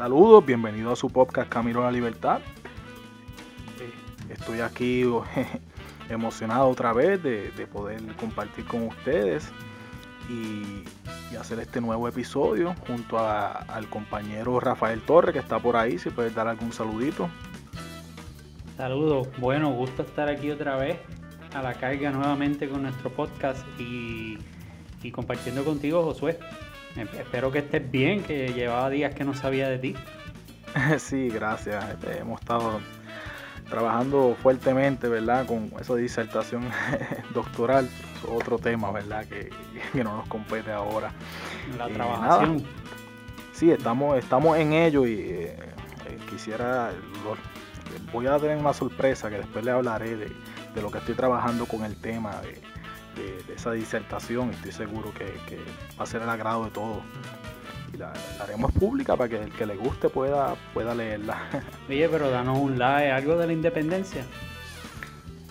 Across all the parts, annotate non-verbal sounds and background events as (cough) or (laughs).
Saludos, bienvenido a su podcast Camino a la Libertad. Estoy aquí (laughs) emocionado otra vez de, poder compartir con ustedes y, hacer este nuevo episodio junto al compañero Rafael Torres que está por ahí, si puedes dar algún saludito. Saludos, bueno, gusto estar aquí otra vez a la carga nuevamente con nuestro podcast y, y compartiendo contigo, Josué. Espero que estés bien, que llevaba días que no sabía de ti. (laughs) Sí, gracias. Este, hemos estado trabajando fuertemente, ¿verdad? Con esa disertación (laughs) doctoral, otro tema, ¿verdad? Que, no nos compete ahora. La trabajación. Sí, estamos, estamos en ello y eh, eh, quisiera, voy a tener una sorpresa que después le hablaré de, lo que estoy trabajando con el tema de, esa disertación. Estoy seguro que, va a ser el agrado de todos y la, haremos pública para que el que le guste pueda, pueda leerla. (laughs) Oye, pero danos un like, algo de la independencia.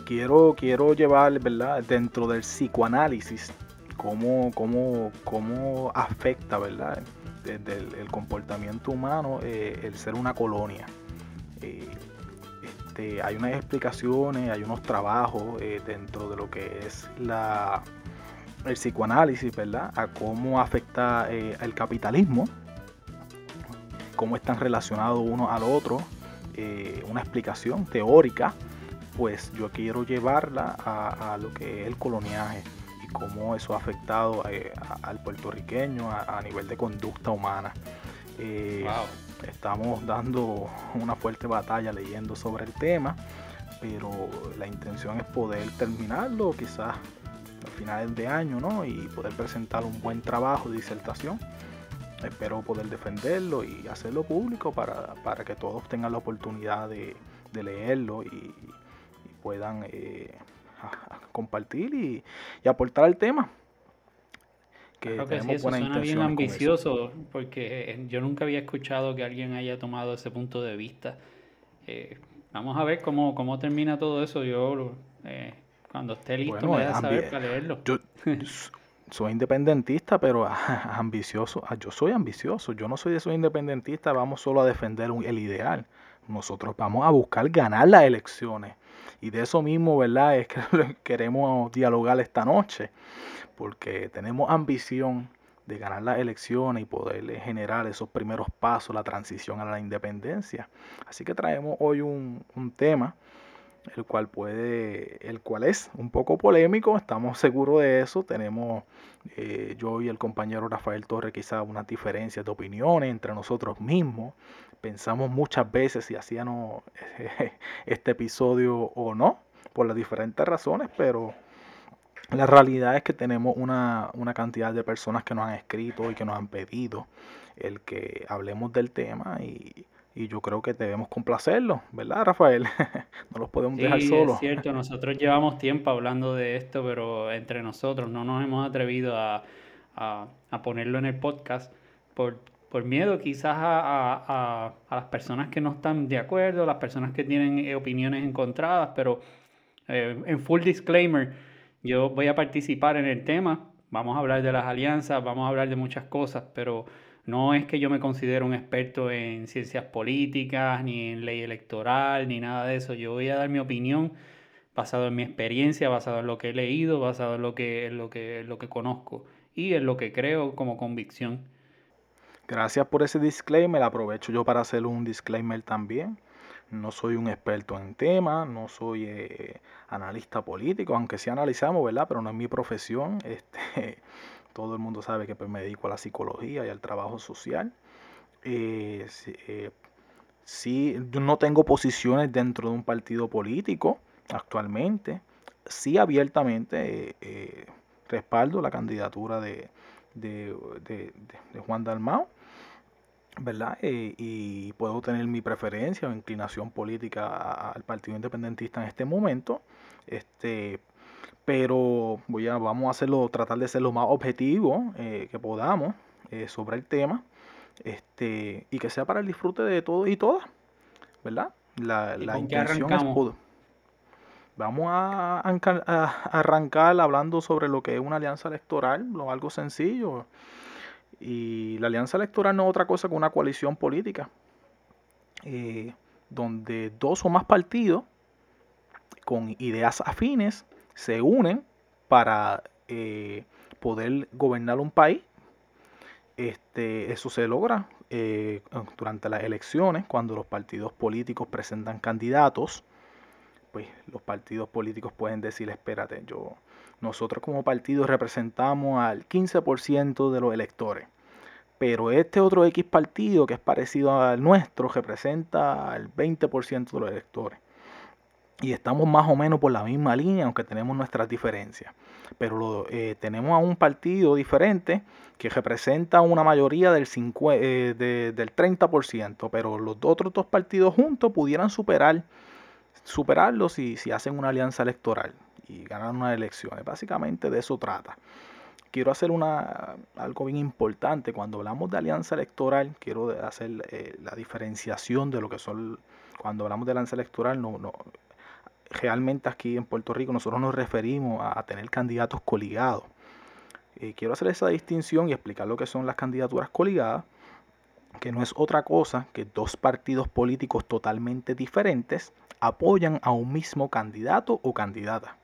Quiero, quiero llevar, ¿verdad? Dentro del psicoanálisis, cómo, cómo, cómo afecta, ¿verdad? Desde el, comportamiento humano eh, el ser una colonia. Eh, este, hay unas explicaciones, hay unos trabajos eh, dentro de lo que es la el psicoanálisis, ¿verdad? A cómo afecta eh, el capitalismo, cómo están relacionados uno al otro, eh, una explicación teórica, pues yo quiero llevarla a, lo que es el coloniaje y cómo eso ha afectado eh, al puertorriqueño a, nivel de conducta humana. Estamos dando una fuerte batalla leyendo sobre el tema, pero la intención es poder terminarlo, quizás a finales de año, ¿no? Y poder presentar un buen trabajo de disertación. Espero poder defenderlo y hacerlo público para, que todos tengan la oportunidad de, leerlo y, puedan eh, compartir y, aportar al tema. Que claro que sí, eso suena bien ambicioso, porque eh, yo nunca había escuchado que alguien haya tomado ese punto de vista. Eh, vamos a ver cómo, cómo termina todo eso. Yo eh, cuando esté listo me deja saber para leerlo. Yo, (laughs) soy independentista, pero ambicioso. Ah, yo soy ambicioso. Yo no soy de esos independentistas, vamos solo a defender el ideal. Nosotros vamos a buscar ganar las elecciones. Y de eso mismo, ¿verdad? Es que (laughs) queremos dialogar esta noche. Porque tenemos ambición de ganar las elecciones y poder generar esos primeros pasos, la transición a la independencia. Así que traemos hoy un, un tema el cual puede, el cual es un poco polémico, estamos seguros de eso, tenemos eh, yo y el compañero Rafael Torres quizá unas diferencias de opiniones entre nosotros mismos, pensamos muchas veces si hacíamos (laughs) este episodio o no, por las diferentes razones, pero la realidad es que tenemos una, una cantidad de personas que nos han escrito y que nos han pedido el que hablemos del tema y y yo creo que debemos complacerlo, ¿verdad, Rafael? (laughs) no los podemos dejar solos. Es cierto, nosotros llevamos tiempo hablando de esto, pero entre nosotros no nos hemos atrevido a, ponerlo en el podcast por, por miedo quizás a, las personas que no están de acuerdo, las personas que tienen eh, opiniones encontradas, pero eh, en full disclaimer, yo voy a participar en el tema, vamos a hablar de las alianzas, vamos a hablar de muchas cosas, pero no es que yo me considero un experto en ciencias políticas, ni en ley electoral, ni nada de eso. Yo voy a dar mi opinión basado en mi experiencia, basado en lo que he leído, basado en lo que, en lo que, lo que conozco y en lo que creo como convicción. Gracias por ese disclaimer. Aprovecho yo para hacer un disclaimer también. No soy un experto en tema, no soy eh, analista político, aunque sí analizamos, ¿verdad? Pero no es mi profesión. (laughs) Este, todo el mundo sabe que pues, me dedico a la psicología y al trabajo social. Eh, eh, sí, yo no tengo posiciones dentro de un partido político actualmente. Sí abiertamente eh, respaldo la candidatura de, de, Juan Dalmao, ¿verdad? y puedo tener mi preferencia o inclinación política al Partido Independentista en este momento. Este, pero voy a, vamos a hacerlo, tratar de ser lo más objetivo eh, que podamos eh, sobre el tema este, y que sea para el disfrute de todos y todas, ¿verdad? La, la intención es Vamos a, arrancar hablando sobre lo que es una alianza electoral, lo algo sencillo. Y la alianza electoral no es otra cosa que una coalición política, eh, donde dos o más partidos con ideas afines se unen para eh, poder gobernar un país. Este, eso se logra eh, durante las elecciones, cuando los partidos políticos presentan candidatos, pues los partidos políticos pueden decir, espérate, yo, nosotros como partido representamos al 15% de los electores, pero este otro X partido que es parecido al nuestro representa al 20% de los electores y estamos más o menos por la misma línea, aunque tenemos nuestras diferencias. Pero eh, tenemos a un partido diferente que representa una mayoría del, eh, del 30%, pero los otros dos partidos juntos pudieran superar, superarlo si, si hacen una alianza electoral y ganan unas elecciones. Básicamente de eso trata. Quiero hacer una, algo bien importante. Cuando hablamos de alianza electoral, quiero hacer eh, la diferenciación de lo que son, cuando hablamos de alianza electoral, no, no, realmente aquí en Puerto Rico nosotros nos referimos a, tener candidatos coligados. Eh, quiero hacer esa distinción y explicar lo que son las candidaturas coligadas, que no es otra cosa que dos partidos políticos totalmente diferentes apoyan a un mismo candidato o candidata,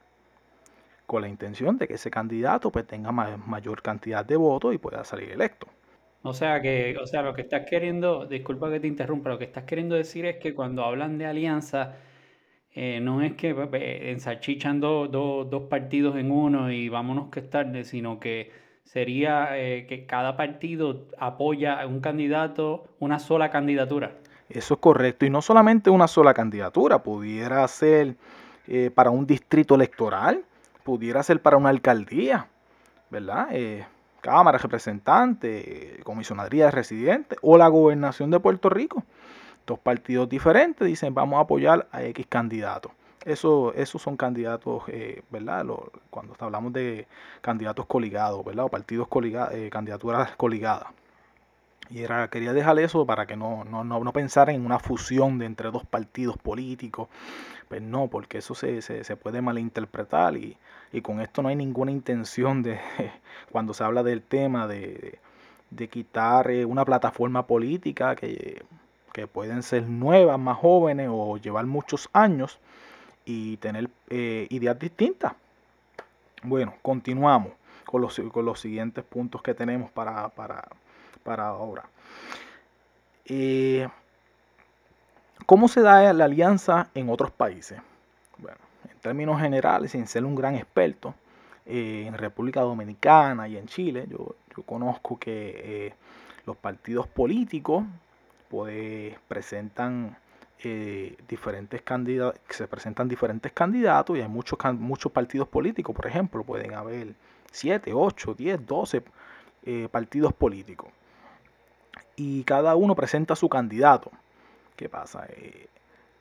con la intención de que ese candidato pues, tenga mayor cantidad de votos y pueda salir electo. O sea que, o sea, lo que estás queriendo, disculpa que te interrumpa, lo que estás queriendo decir es que cuando hablan de alianza, eh, no es que pues, ensarchichan dos partidos en uno y vámonos que es tarde, sino que sería eh, que cada partido apoya a un candidato, una sola candidatura. Eso es correcto, y no solamente una sola candidatura, pudiera ser eh, para un distrito electoral, pudiera ser para una alcaldía, ¿verdad? Cámara representante, comisionaría de residentes o la gobernación de Puerto Rico dos partidos diferentes dicen vamos a apoyar a X candidato. Eso, esos son candidatos, eh, ¿verdad? cuando hablamos de candidatos coligados, ¿verdad? O partidos coligados, eh, candidaturas coligadas. Y era, quería dejar eso para que no, no, no, pensar en una fusión de entre dos partidos políticos. Pues no, porque eso se, se, puede malinterpretar y, y, con esto no hay ninguna intención de, (laughs) cuando se habla del tema, de, de quitar eh, una plataforma política que que pueden ser nuevas, más jóvenes o llevar muchos años y tener eh, ideas distintas. Bueno, continuamos con los, con los siguientes puntos que tenemos para, para, ahora. Eh, ¿Cómo se da la alianza en otros países? Bueno, en términos generales, sin ser un gran experto, eh, en República Dominicana y en Chile, yo, yo conozco que los partidos políticos pues presentan eh, diferentes candidatos, se presentan diferentes candidatos y hay muchos, muchos partidos políticos, por ejemplo, pueden haber 7, 8, 10, 12 partidos políticos. Y cada uno presenta su candidato. ¿Qué pasa? Eh,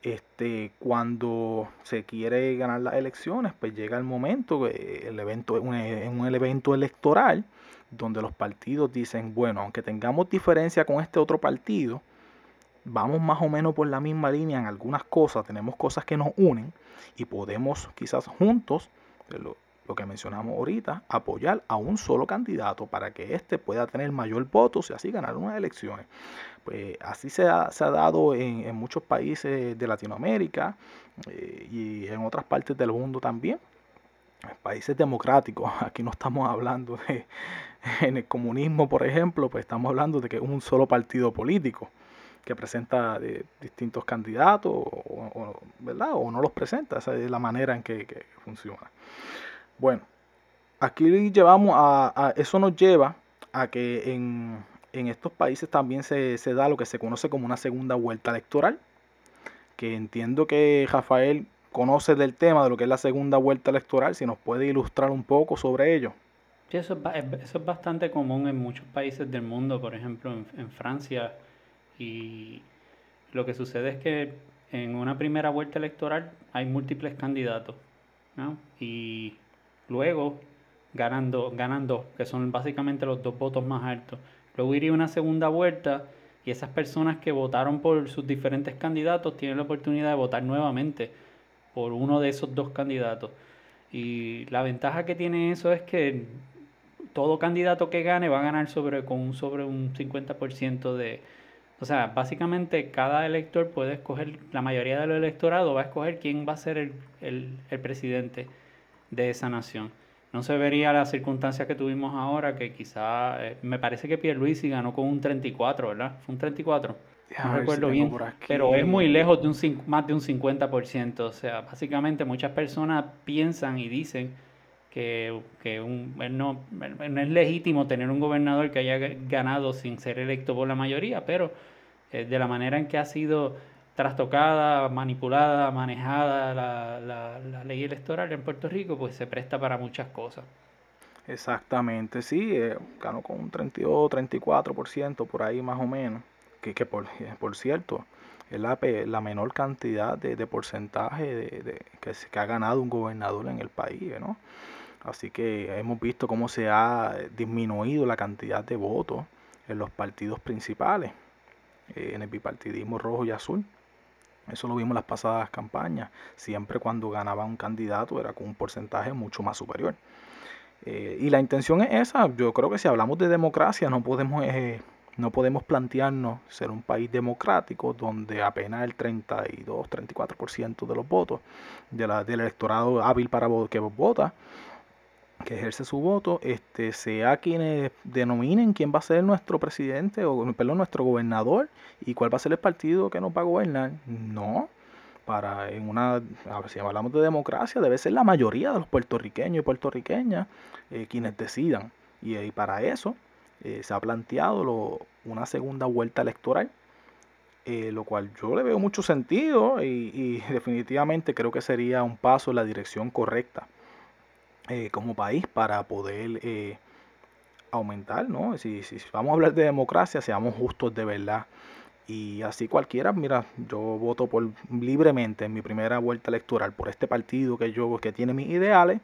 este, cuando se quiere ganar las elecciones, pues llega el momento, el evento, en un evento electoral, donde los partidos dicen, bueno, aunque tengamos diferencia con este otro partido, vamos más o menos por la misma línea en algunas cosas, tenemos cosas que nos unen y podemos quizás juntos, lo, que mencionamos ahorita, apoyar a un solo candidato para que éste pueda tener mayor votos y así ganar unas elecciones. Pues así se ha, dado en, muchos países de Latinoamérica eh, y en otras partes del mundo también. Países democráticos, (laughs) aquí no estamos hablando de, en el comunismo, por ejemplo, pues estamos hablando de que es un solo partido político que presenta de distintos candidatos, o, ¿verdad? O no los presenta, esa es la manera en que, funciona. Bueno, aquí llevamos a, eso nos lleva a que en, estos países también se, da lo que se conoce como una segunda vuelta electoral, que entiendo que Rafael conoce del tema de lo que es la segunda vuelta electoral, si nos puede ilustrar un poco sobre ello. Sí, eso es, bastante común en muchos países del mundo, por ejemplo en, en Francia y lo que sucede es que en una primera vuelta electoral hay múltiples candidatos, ¿no? Y luego ganan dos, que son básicamente los dos votos más altos. Luego iría una segunda vuelta y esas personas que votaron por sus diferentes candidatos tienen la oportunidad de votar nuevamente por uno de esos dos candidatos. Y la ventaja que tiene eso es que todo candidato que gane va a ganar con sobre un 50% de... O sea, básicamente cada elector puede escoger, la mayoría del electorado va a escoger quién va a ser el, el, el presidente de esa nación. No se vería la circunstancia que tuvimos ahora, que quizá, eh, me parece que Pierluisi ganó con un 34, ¿verdad? Fue un 34. No recuerdo bien, pero es muy lejos de un más de un 50%. O sea, básicamente muchas personas piensan y dicen que, que un, no, no, es legítimo tener un gobernador que haya ganado sin ser electo por la mayoría, pero eh, de la manera en que ha sido trastocada, manipulada, manejada la, la, ley electoral en Puerto Rico, pues se presta para muchas cosas. Exactamente, sí, eh, ganó con un 32, 34%, por ahí más o menos, que, que por, por cierto, es la, la menor cantidad de, de porcentaje de, que, que ha ganado un gobernador en el país, ¿no? Así que hemos visto cómo se ha disminuido la cantidad de votos en los partidos principales, eh, en el bipartidismo rojo y azul. Eso lo vimos en las pasadas campañas. Siempre cuando ganaba un candidato era con un porcentaje mucho más superior. Eh, y la intención es esa. Yo creo que si hablamos de democracia no podemos, eh, no podemos plantearnos ser un país democrático donde apenas el 32, 34% de los votos de la, del electorado hábil para que vota que ejerce su voto, este, sea quienes denominen quién va a ser nuestro presidente o perdón, nuestro gobernador y cuál va a ser el partido que nos va a gobernar. No, para en una, si hablamos de democracia, debe ser la mayoría de los puertorriqueños y puertorriqueñas eh, quienes decidan. Y, y para eso eh, se ha planteado una segunda vuelta electoral, eh, lo cual yo le veo mucho sentido y, y (laughs) definitivamente creo que sería un paso en la dirección correcta eh, como país para poder eh, aumentar, ¿no? Si, vamos a hablar de democracia, seamos justos de verdad. Y así cualquiera, mira, yo voto por libremente en mi primera vuelta electoral por este partido que yo que tiene mis ideales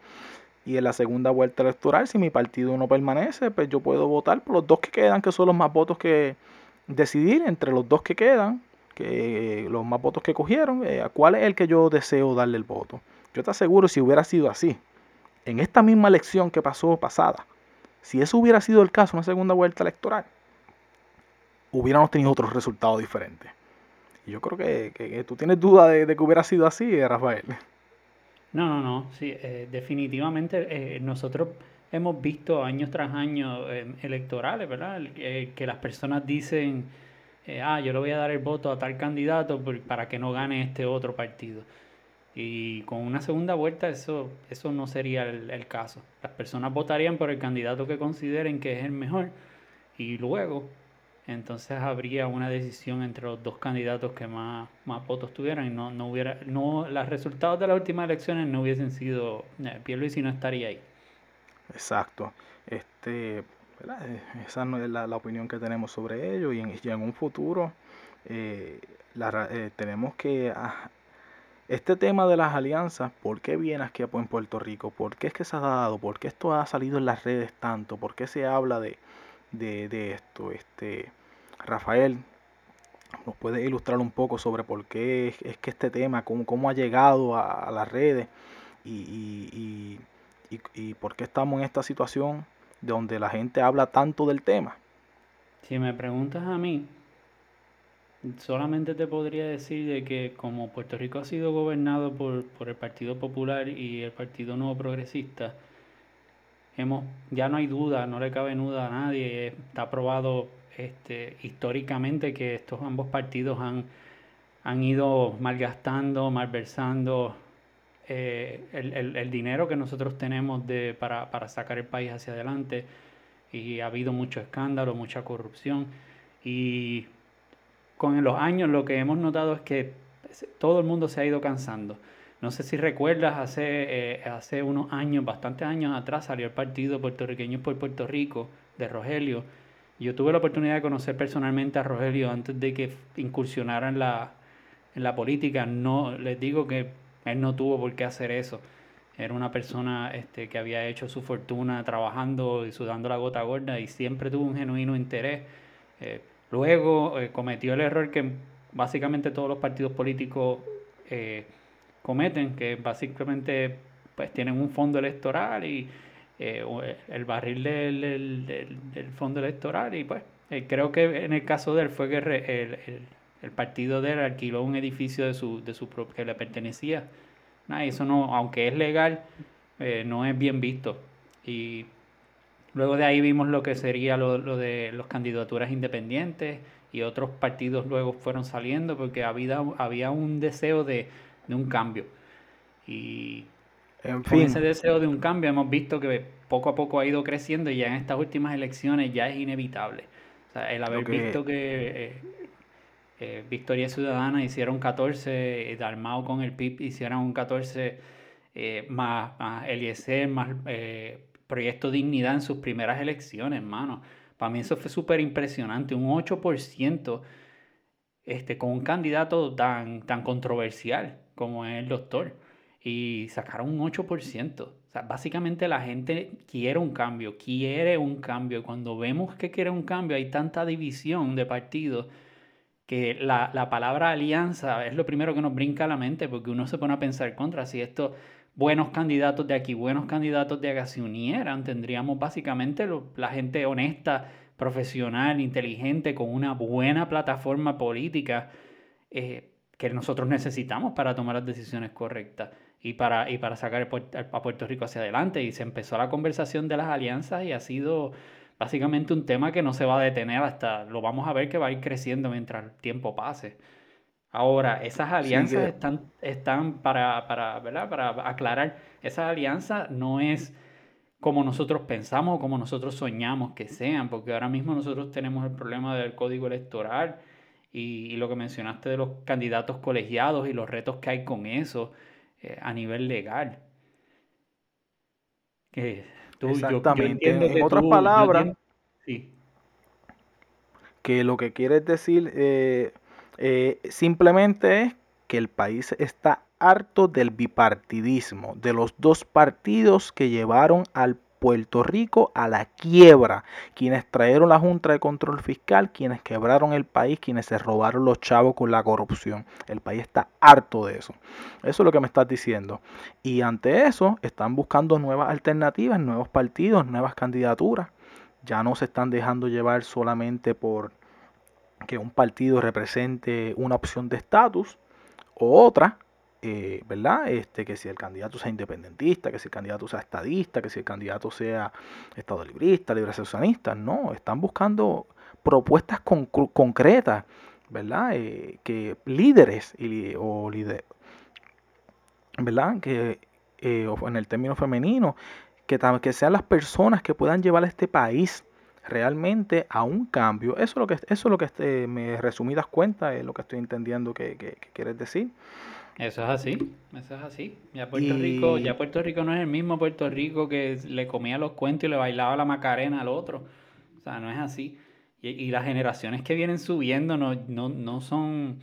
y en la segunda vuelta electoral si mi partido no permanece, pues yo puedo votar por los dos que quedan, que son los más votos que decidir entre los dos que quedan, que los más votos que cogieron, eh, cuál es el que yo deseo darle el voto. Yo te aseguro si hubiera sido así, en esta misma elección que pasó pasada, si eso hubiera sido el caso, una segunda vuelta electoral, hubiéramos tenido otros resultados diferentes. Yo creo que, tú tienes duda de, que hubiera sido así, eh, Rafael. No, no, no, sí, eh, definitivamente eh, nosotros hemos visto años tras años electorales, ¿verdad? que las personas dicen, ah, yo le voy a dar el voto a tal candidato para que no gane este otro partido. Y con una segunda vuelta eso, eso no sería el, caso. Las personas votarían por el candidato que consideren que es el mejor y luego entonces habría una decisión entre los dos candidatos que más, más votos tuvieran y no, no hubiera, no, los resultados de las últimas elecciones no hubiesen sido, eh, Pierluisi no estaría ahí. Exacto. Este, eh, Esa es la, opinión que tenemos sobre ello y en, en un futuro eh, tenemos que ah, este tema de las alianzas, ¿por qué viene aquí en Puerto Rico? ¿Por qué es que se ha dado? ¿Por qué esto ha salido en las redes tanto? ¿Por qué se habla de, de, esto? Este, Rafael, ¿nos puede ilustrar un poco sobre por qué es, que este tema, cómo, cómo ha llegado a, las redes y, y, y, por qué estamos en esta situación donde la gente habla tanto del tema? Si me preguntas a mí, Solamente te podría decir de que como Puerto Rico ha sido gobernado por, por el Partido Popular y el Partido Nuevo Progresista, hemos, ya no hay duda, no le cabe duda a nadie, está probado este, históricamente que estos ambos partidos han, han ido malgastando, malversando eh, el, el, el, dinero que nosotros tenemos de, para, para sacar el país hacia adelante. Y ha habido mucho escándalo, mucha corrupción. Y con los años lo que hemos notado es que todo el mundo se ha ido cansando. No sé si recuerdas, hace, eh, hace unos años, bastantes años atrás, salió el partido puertorriqueño por Puerto Rico de Rogelio. Yo tuve la oportunidad de conocer personalmente a Rogelio antes de que incursionara en la, en la política. No, les digo que él no tuvo por qué hacer eso. Era una persona este, que había hecho su fortuna trabajando y sudando la gota gorda y siempre tuvo un genuino interés. Eh, Luego eh, cometió el error que básicamente todos los partidos políticos eh, cometen, que básicamente pues tienen un fondo electoral y, eh, el barril del, del, fondo electoral y pues creo que en el caso de él fue que el, el, partido de él alquiló un edificio de su, de su que le pertenecía. eso no, aunque es legal, no es bien visto. Y luego de ahí vimos lo que sería lo, lo de las candidaturas independientes y otros partidos luego fueron saliendo porque había, había un deseo de, un cambio. Y en con ese deseo de un cambio hemos visto que poco a poco ha ido creciendo y ya en estas últimas elecciones ya es inevitable. el haber visto que eh, eh, Victoria Ciudadana hicieron 14, Dalmao con el PIB hicieron un 14 eh, más, más Eliezer, más Proyecto Dignidad en sus primeras elecciones, hermano. Para mí eso fue súper impresionante, un 8% este, con un candidato tan, tan controversial como es el doctor. Y sacaron un 8%. O sea, básicamente la gente quiere un cambio, quiere un cambio. Cuando vemos que quiere un cambio, hay tanta división de partidos que la, la palabra alianza es lo primero que nos brinca a la mente porque uno se pone a pensar contra si esto buenos candidatos de aquí, buenos candidatos de acá se unieran, tendríamos básicamente la gente honesta, profesional, inteligente, con una buena plataforma política eh, que nosotros necesitamos para tomar las decisiones correctas y para, y para sacar a Puerto Rico hacia adelante. Y se empezó la conversación de las alianzas y ha sido básicamente un tema que no se va a detener hasta, lo vamos a ver que va a ir creciendo mientras el tiempo pase. Ahora, esas alianzas están, están para, para, ¿verdad? para aclarar, esas alianzas no es como nosotros pensamos o como nosotros soñamos que sean, porque ahora mismo nosotros tenemos el problema del código electoral y, lo que mencionaste de los candidatos colegiados y los retos que hay con eso eh, a nivel legal. Exactamente. en otras palabras, que lo que quieres decir eh, eh, simplemente es que el país está harto del bipartidismo, de los dos partidos que llevaron al Puerto Rico a la quiebra, quienes trajeron la Junta de Control Fiscal, quienes quebraron el país, quienes se robaron los chavos con la corrupción. El país está harto de eso. Eso es lo que me estás diciendo. Y ante eso están buscando nuevas alternativas, nuevos partidos, nuevas candidaturas. Ya no se están dejando llevar solamente por que un partido represente una opción de estatus o otra, eh, ¿verdad? Este, que si el candidato sea independentista, que si el candidato sea estadista, que si el candidato sea estado librista, libre no, están buscando propuestas concretas, ¿verdad? Eh, que líderes o líderes, ¿verdad? Que eh, en el término femenino, que, que sean las personas que puedan llevar a este país realmente a un cambio. Eso es lo que, eso es lo que este, me resumidas cuentas es lo que estoy entendiendo que, que, quieres decir. Eso es así, eso es así. Ya Puerto Rico, ya Puerto Rico no es el mismo Puerto Rico que le comía los cuentos y le bailaba la macarena al otro. O sea, no es así. Y, las generaciones que vienen subiendo no, no, no son,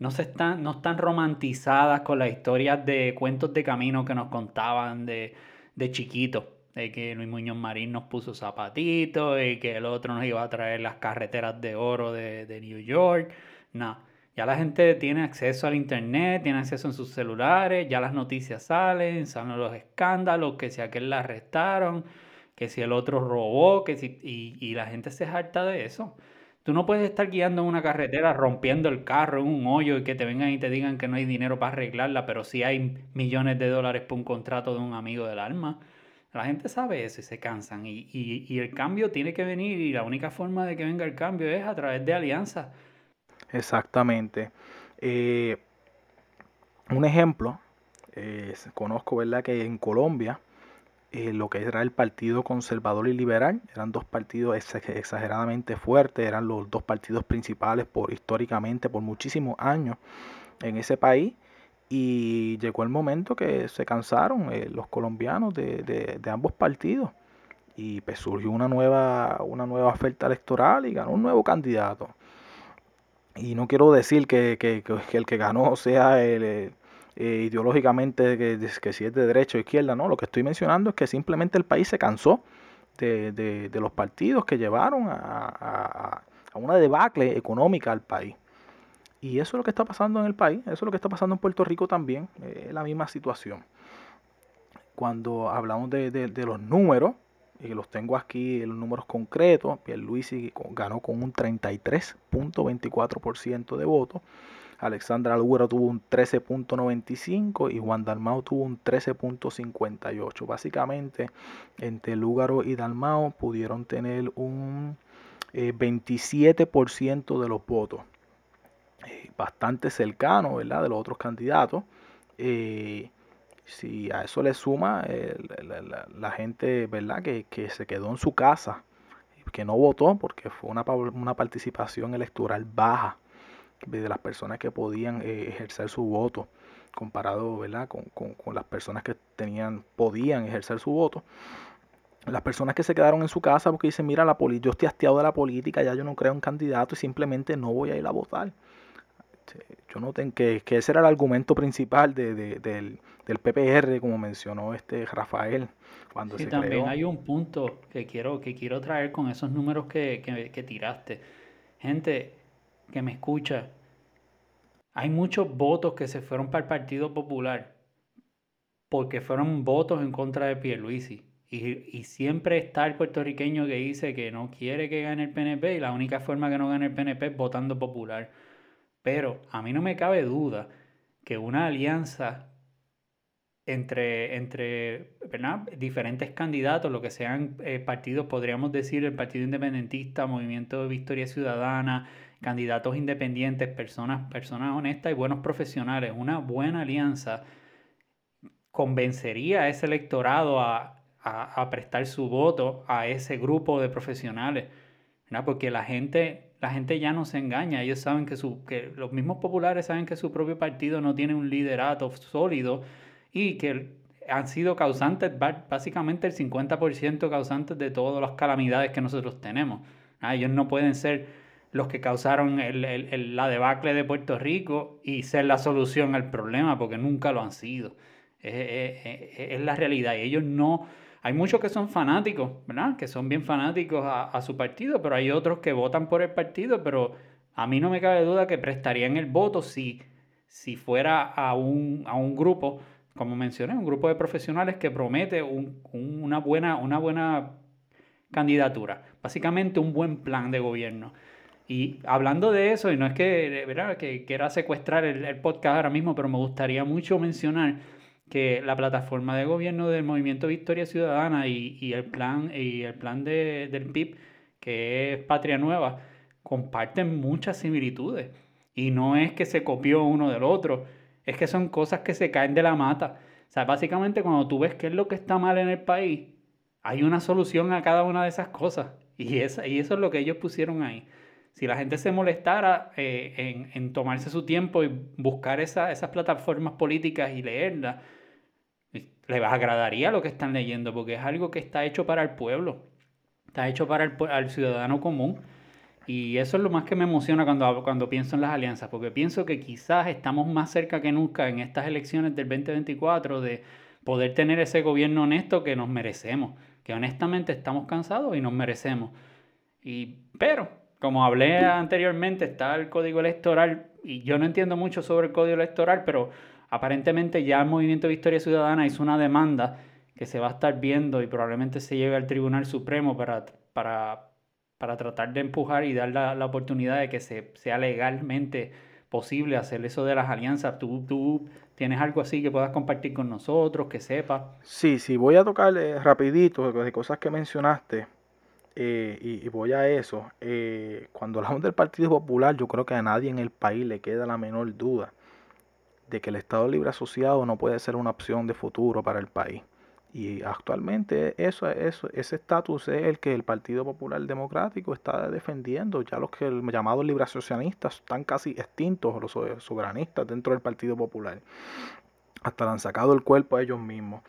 no se están, no están romantizadas con las historias de cuentos de camino que nos contaban de, de chiquitos de que Luis Muñoz Marín nos puso zapatitos y que el otro nos iba a traer las carreteras de oro de, de New York. No, ya la gente tiene acceso al internet, tiene acceso en sus celulares, ya las noticias salen, salen los escándalos, que si aquel la arrestaron, que si el otro robó, que si, y, y la gente se harta de eso. Tú no puedes estar guiando en una carretera rompiendo el carro en un hoyo y que te vengan y te digan que no hay dinero para arreglarla, pero sí hay millones de dólares por un contrato de un amigo del alma. La gente sabe eso y se cansan. Y, el cambio tiene que venir y la única forma de que venga el cambio es a través de alianzas. Exactamente. Eh, un ejemplo, conozco ¿verdad? que en Colombia eh, lo que era el Partido Conservador y Liberal eran dos partidos exageradamente fuertes, eran los dos partidos principales por históricamente por muchísimos años en ese país y llegó el momento que se cansaron eh, los colombianos de, ambos partidos. Y pues surgió una nueva, una nueva oferta electoral y ganó un nuevo candidato. Y no quiero decir que, el que ganó sea el, eh, eh, ideológicamente que, si es de derecha o izquierda, no. Lo que estoy mencionando es que simplemente el país se cansó de, los partidos que llevaron a, a una debacle económica al país. Y eso es lo que está pasando en el país, eso es lo que está pasando en Puerto Rico también, es la misma situación. cuando hablamos de, de los números, y los tengo aquí los números concretos, Pierluisi ganó con un 33.24% de votos, Alexandra Alguero tuvo un 13.95 y Juan Dalmao tuvo un 13.58. Básicamente, entre Lúgaro y Dalmao pudieron tener un 27% eh, de los votos. Eh, bastante cercano, ¿verdad? De los otros candidatos. Eh, si a eso le suma la, gente, ¿verdad? Que, se quedó en su casa, que no votó porque fue una, una participación electoral baja de las personas que podían eh, ejercer su voto comparado ¿verdad? Con, con, las personas que tenían podían ejercer su voto las personas que se quedaron en su casa porque dicen mira la yo estoy hastiado de la política ya yo no creo en candidato y simplemente no voy a ir a votar yo no tengo que, que ese era el argumento principal de, del, del, PPR como mencionó este Rafael cuando sí, también hay un punto que quiero que quiero traer con esos números que, que, que tiraste gente que me escucha, hay muchos votos que se fueron para el Partido Popular porque fueron votos en contra de Pierluisi. Y, y siempre está el puertorriqueño que dice que no quiere que gane el PNP y la única forma que no gane el PNP es votando popular. Pero a mí no me cabe duda que una alianza entre, entre diferentes candidatos, lo que sean eh, partidos, podríamos decir el Partido Independentista, Movimiento de Victoria Ciudadana, candidatos independientes, personas, personas honestas y buenos profesionales, una buena alianza convencería a ese electorado a, prestar su voto a ese grupo de profesionales, porque la gente, la gente ya no se engaña, ellos saben que, su, que los mismos populares saben que su propio partido no tiene un liderato sólido y que han sido causantes, básicamente el 50% causantes de todas las calamidades que nosotros tenemos. Ellos no pueden ser los que causaron la debacle de Puerto Rico y ser la solución al problema, porque nunca lo han sido. Es, la realidad. Y ellos no. Hay muchos que son fanáticos, ¿verdad? Que son bien fanáticos a, su partido, pero hay otros que votan por el partido, pero a mí no me cabe duda que prestarían el voto si, si fuera a un, a un grupo, como mencioné, un grupo de profesionales que promete una, buena, una buena candidatura, básicamente un buen plan de gobierno. Y hablando de eso, y no es que, que quiera secuestrar el, podcast ahora mismo, pero me gustaría mucho mencionar que la plataforma de gobierno del Movimiento Victoria Ciudadana y, el plan, y el plan de, del PIB, que es Patria Nueva, comparten muchas similitudes. Y no es que se copió uno del otro, es que son cosas que se caen de la mata. O sea, básicamente cuando tú ves qué es lo que está mal en el país, hay una solución a cada una de esas cosas. Y, esa, y eso es lo que ellos pusieron ahí si la gente se molestara eh, en, tomarse su tiempo y buscar esas plataformas políticas y leerlas, les agradaría lo que están leyendo, porque es algo que está hecho para el pueblo, está hecho para el ciudadano común. Y eso es lo más que me emociona cuando, cuando pienso en las alianzas, porque pienso que quizás estamos más cerca que nunca en estas elecciones del 2024 de poder tener ese gobierno honesto que nos merecemos, que honestamente estamos cansados y nos merecemos. Y, pero como hablé anteriormente, está el código electoral y yo no entiendo mucho sobre el código electoral, pero aparentemente ya el Movimiento Victoria Ciudadana hizo una demanda que se va a estar viendo y probablemente se lleve al Tribunal Supremo para, para, para tratar de empujar y dar la, oportunidad de que se, sea legalmente posible hacer eso de las alianzas. ¿Tú, tienes algo así que puedas compartir con nosotros, que sepas? Sí, sí, voy a tocarle rapidito de cosas que mencionaste. Eh, y, voy a eso. Eh, cuando hablamos del Partido Popular, yo creo que a nadie en el país le queda la menor duda de que el Estado Libre Asociado no puede ser una opción de futuro para el país. Y actualmente eso, eso, ese estatus es el que el Partido Popular Democrático está defendiendo. Ya los que el llamados libre asocianistas están casi extintos, los soberanistas dentro del Partido Popular. Hasta le han sacado el cuerpo a ellos mismos.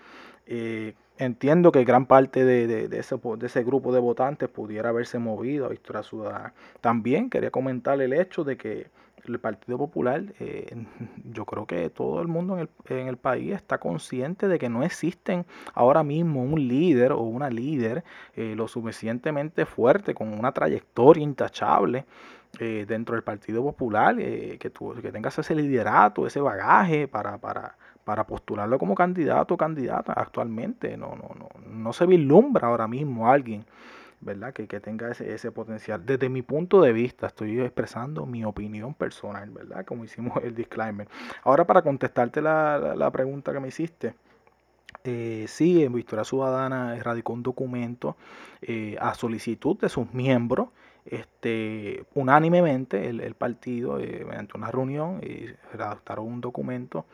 Eh, entiendo que gran parte de, ese, de, ese, grupo de votantes pudiera haberse movido a Victoria Ciudadana. También quería comentar el hecho de que el Partido Popular, eh, (laughs) yo creo que todo el mundo en el, en el, país está consciente de que no existen ahora mismo un líder o una líder eh, lo suficientemente fuerte, con una trayectoria intachable eh, dentro del Partido Popular, eh, que, tú, que tengas ese liderato, ese bagaje para, para, para postularlo como candidato o candidata actualmente. No, no, no, no se vislumbra ahora mismo alguien ¿verdad? Que, que tenga ese, ese, potencial. Desde mi punto de vista, estoy expresando mi opinión personal, ¿verdad? Como hicimos el disclaimer. Ahora, para contestarte la, la, pregunta que me hiciste. Eh, sí, en Victoria Ciudadana radicó un documento eh, a solicitud de sus miembros, este, unánimemente el, el partido, eh, mediante una reunión, y redactaron un documento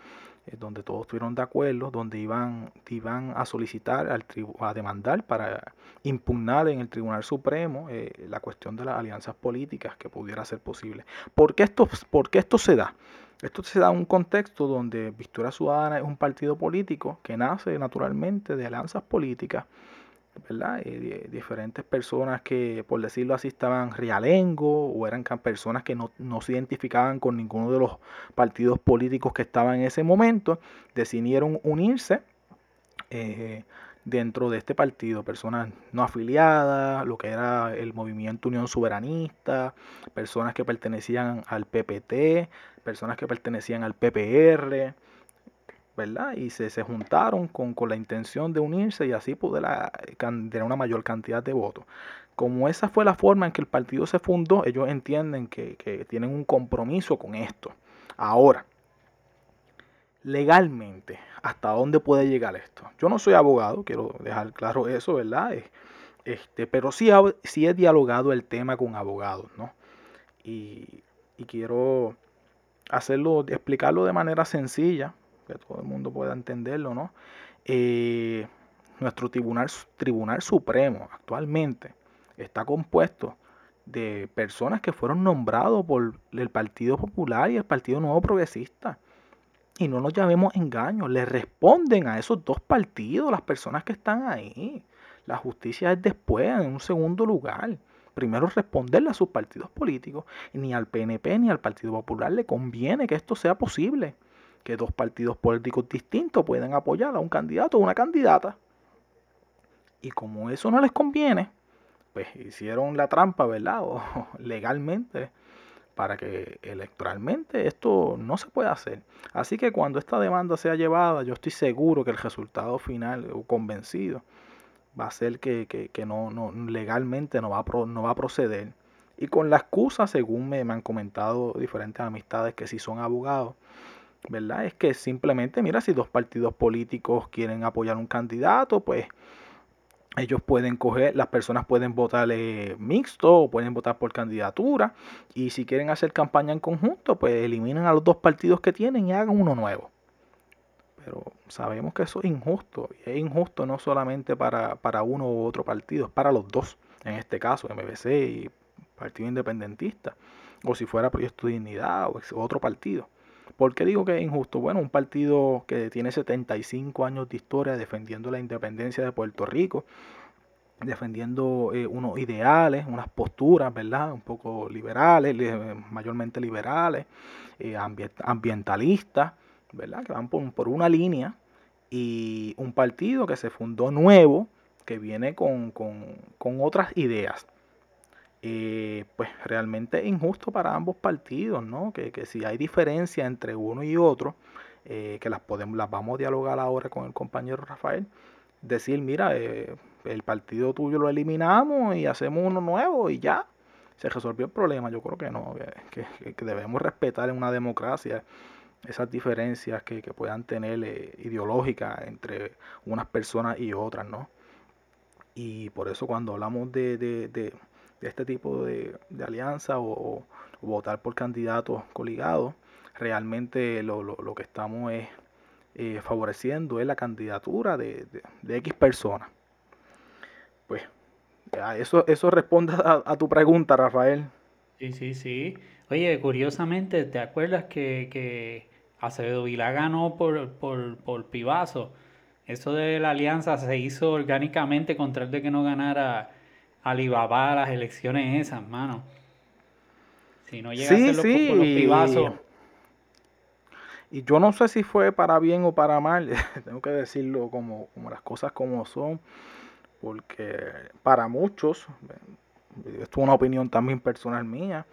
eh, donde todos estuvieron de acuerdo, donde iban, iban a solicitar, al a demandar para impugnar en el Tribunal Supremo eh, la cuestión de las alianzas políticas que pudiera ser posible. ¿Por qué esto, por qué esto se da? Esto se da en un contexto donde Victoria Ciudadana es un partido político que nace naturalmente de alianzas políticas ¿verdad? Eh, diferentes personas que, por decirlo así, estaban rialengo o eran personas que no, se identificaban con ninguno de los partidos políticos que estaban en ese momento, decidieron unirse eh, dentro de este partido, personas no afiliadas, lo que era el movimiento Unión Soberanista, personas que pertenecían al PPT, personas que pertenecían al PPR, ¿verdad? Y se, se juntaron con, con, la intención de unirse y así poder tener una mayor cantidad de votos. Como esa fue la forma en que el partido se fundó, ellos entienden que, que tienen un compromiso con esto. Ahora, legalmente, ¿hasta dónde puede llegar esto? Yo no soy abogado, quiero dejar claro eso, ¿verdad? Este, pero sí, sí he dialogado el tema con abogados, ¿no? Y, y quiero hacerlo, explicarlo de manera sencilla, que todo el mundo pueda entenderlo, ¿no? Eh, nuestro tribunal, tribunal Supremo actualmente está compuesto de personas que fueron nombrados por el Partido Popular y el Partido Nuevo Progresista. Y no nos llamemos engaños, le responden a esos dos partidos las personas que están ahí. La justicia es después, en un segundo lugar. Primero responderle a sus partidos políticos. Ni al PNP ni al Partido Popular le conviene que esto sea posible que dos partidos políticos distintos pueden apoyar a un candidato o una candidata. Y como eso no les conviene, pues hicieron la trampa, ¿verdad? (laughs) O legalmente, para que electoralmente esto no se pueda hacer. Así que cuando esta demanda sea llevada, yo estoy seguro que el resultado final, o convencido, va a ser que, que, no, no, legalmente no va, a no va proceder. Y con la excusa, según me, me han comentado diferentes amistades que sí son abogados, ¿verdad? Es que simplemente, mira, si dos partidos políticos quieren apoyar un candidato, pues ellos pueden coger, las personas pueden votar mixto o pueden votar por candidatura. Y si quieren hacer campaña en conjunto, pues eliminen a los dos partidos que tienen y hagan uno nuevo. Pero sabemos que eso es injusto. Es injusto no solamente para, para uno u otro partido, es para los dos. En este caso, MBC y Partido Independentista. O si fuera Proyecto de Dignidad o otro partido. ¿Por qué digo que es injusto? Bueno, un partido que tiene 75 años de historia defendiendo la independencia de Puerto Rico, defendiendo eh, unos ideales, unas posturas, ¿verdad? Un poco liberales, mayormente liberales, eh, ambientalistas, ¿verdad? Que van por, por, una línea. Y un partido que se fundó nuevo, que viene con, con, con otras ideas. Eh, pues realmente injusto para ambos partidos, ¿no? Que, que si hay diferencia entre uno y otro, eh, que las, podemos, las vamos a dialogar ahora con el compañero Rafael, decir, mira, eh, el partido tuyo lo eliminamos y hacemos uno nuevo y ya, se resolvió el problema. Yo creo que no, que, que debemos respetar en una democracia esas diferencias que, puedan tener ideológicas entre unas personas y otras, ¿no? Y por eso cuando hablamos de este tipo de, alianza o, votar por candidatos coligados, realmente lo, que estamos es eh, favoreciendo es la candidatura de, X personas. Pues eso, eso responde a, tu pregunta, Rafael. Sí, sí, sí. Oye, curiosamente, ¿te acuerdas que, que Acevedo Vilá ganó por, por, por Pivazo? Eso de la alianza se hizo orgánicamente con tal de que no ganara Alibaba las elecciones esas, mano. Si no llega sí, a sí. los pibazos. Y yo no sé si fue para bien o para mal, (laughs) tengo que decirlo como, como las cosas como son, porque para muchos, esto es una opinión también personal mía,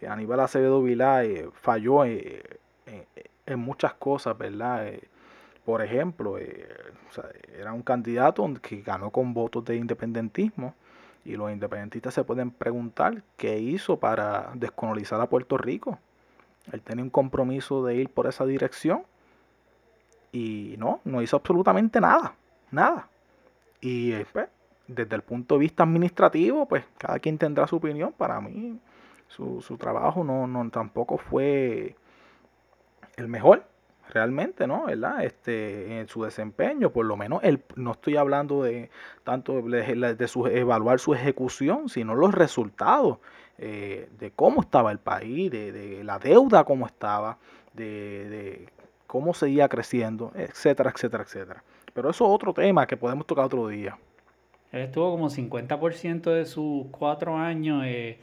eh, Aníbal Acevedo Vilá eh, falló en, muchas cosas, ¿verdad? por ejemplo, era un candidato que ganó con votos de independentismo y los independentistas se pueden preguntar qué hizo para descolonizar a Puerto Rico. Él tenía un compromiso de ir por esa dirección y no, no hizo absolutamente nada, nada. Y pues, desde el punto de vista administrativo, pues cada quien tendrá su opinión. Para mí, su, su trabajo no, no tampoco fue el mejor realmente, ¿no? ¿Verdad? Este, en su desempeño, por lo menos, el, no estoy hablando de tanto de, su, evaluar su ejecución, sino los resultados eh, de cómo estaba el país, de, de la deuda cómo estaba, de, de, cómo seguía creciendo, etcétera, etcétera, etcétera. Pero eso es otro tema que podemos tocar otro día. Él estuvo como 50% de sus cuatro años eh,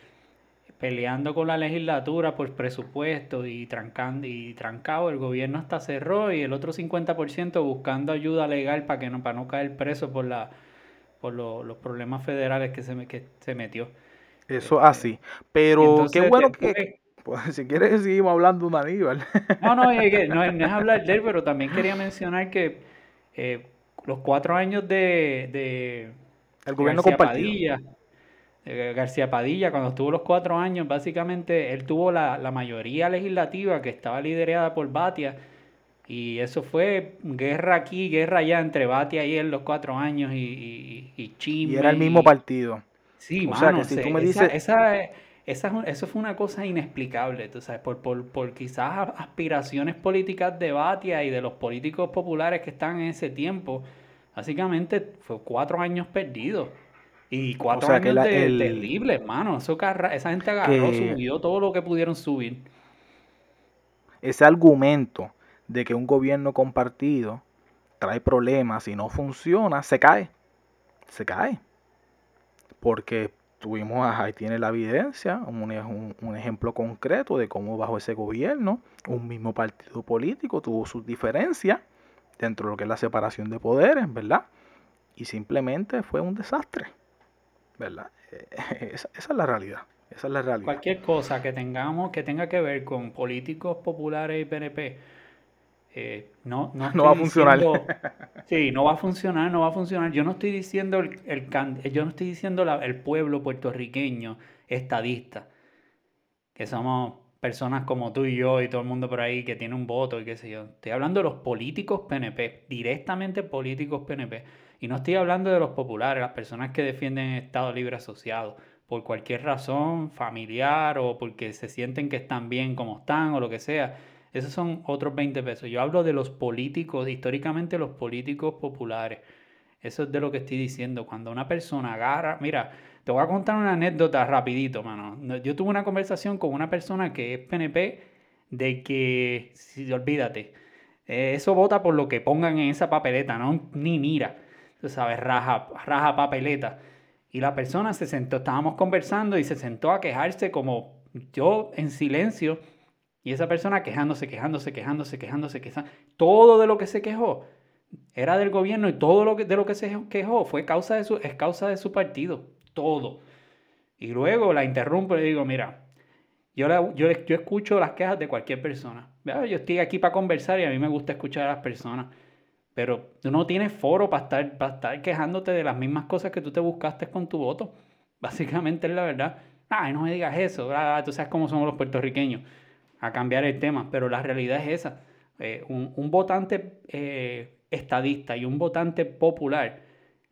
peleando con la legislatura por presupuesto y trancando y trancado. El gobierno hasta cerró y el otro 50% buscando ayuda legal para que no para no caer preso por la por los problemas federales que se que se metió. Eso así. Pero qué bueno que pues, si quieres seguimos hablando de Aníbal. No, no, es no, es (laughs) hablar de él, pero también quería mencionar que eh, los cuatro años de, el gobierno compartido eh, García Padilla, cuando estuvo los cuatro años, básicamente él tuvo la, mayoría legislativa que estaba liderada por Batia. Y eso fue guerra aquí, guerra allá entre Batia y él los cuatro años y, y, Y era el mismo partido. Sí, o sea, que si tú me dices... Esa, esa, eso fue una cosa inexplicable, tú sabes, por, por, por quizás aspiraciones políticas de Batia y de los políticos populares que están en ese tiempo. Básicamente fue cuatro años perdidos. Y cuatro años de, el, terrible, hermano. Eso, esa gente agarró, subió todo lo que pudieron subir. Ese argumento de que un gobierno compartido trae problemas y no funciona, se cae. Se cae. Porque tuvimos, ahí tiene la evidencia, un, un, ejemplo concreto de cómo bajo ese gobierno un mismo partido político tuvo sus diferencias dentro de lo que es la separación de poderes, ¿verdad? Y simplemente fue un desastre. ¿Verdad? (laughs) Esa, es la realidad. Esa es la realidad. Cualquier cosa que tengamos que tenga que ver con políticos populares y PNP, eh, no, no, (laughs) va a funcionar. (laughs) sí, no va a funcionar, no va a funcionar. Yo no estoy diciendo el, yo no estoy diciendo el pueblo puertorriqueño estadista, que somos personas como tú y yo y todo el mundo por ahí que tiene un voto y qué sé yo. Estoy hablando de los políticos PNP, directamente políticos PNP y no estoy hablando de los populares, las personas que defienden el Estado Libre Asociado, por cualquier razón familiar o porque se sienten que están bien como están o lo que sea. Esos son otros 20 pesos. Yo hablo de los políticos, históricamente los políticos populares. Eso es de lo que estoy diciendo. Cuando una persona agarra, mira, te voy a contar una anécdota rapidito, mano. Yo tuve una conversación con una persona que es PNP de que, si olvídate, eh, eso vota por lo que pongan en esa papeleta, no ni mira tú sabes, raja, raja papeleta. Y la persona se sentó, estábamos conversando y se sentó a quejarse como yo en silencio. Y esa persona quejándose, quejándose, quejándose, quejándose, quejándose. Todo de lo que se quejó era del gobierno y todo lo que, de lo que se quejó fue causa de su, es causa de su partido. Todo. Y luego la interrumpo y le digo, mira, yo, yo, yo escucho las quejas de cualquier persona. Yo estoy aquí para conversar y a mí me gusta escuchar a las personas. Pero tú no tienes foro para estar, para estar quejándote de las mismas cosas que tú te buscaste con tu voto. (laughs) Básicamente es la verdad. Ay, no me digas eso. Ah, tú sabes cómo somos los puertorriqueños. A cambiar el tema. Pero la realidad es esa. Eh, un, votante eh, estadista y un votante popular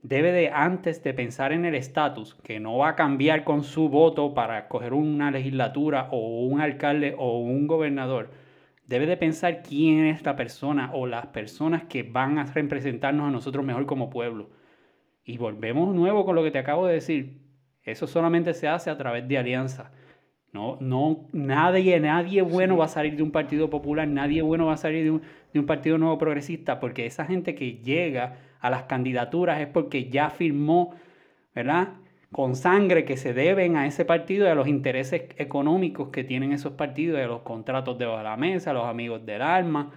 debe de, antes de pensar en el estatus, que no va a cambiar con su voto para escoger una legislatura o un alcalde o un gobernador, debe de pensar quién es la persona o las personas que van a representarnos a nosotros mejor como pueblo. Y volvemos nuevo con lo que te acabo de decir. Eso solamente se hace a través de alianza. No, no, nadie, nadie bueno va a salir de un partido popular, nadie bueno va a salir de un, de un partido nuevo progresista, porque esa gente que llega a las candidaturas es porque ya firmó, ¿verdad? Con sangre que se deben a ese partido y a los intereses económicos que tienen esos partidos, a los contratos de la mesa, a los amigos del alma,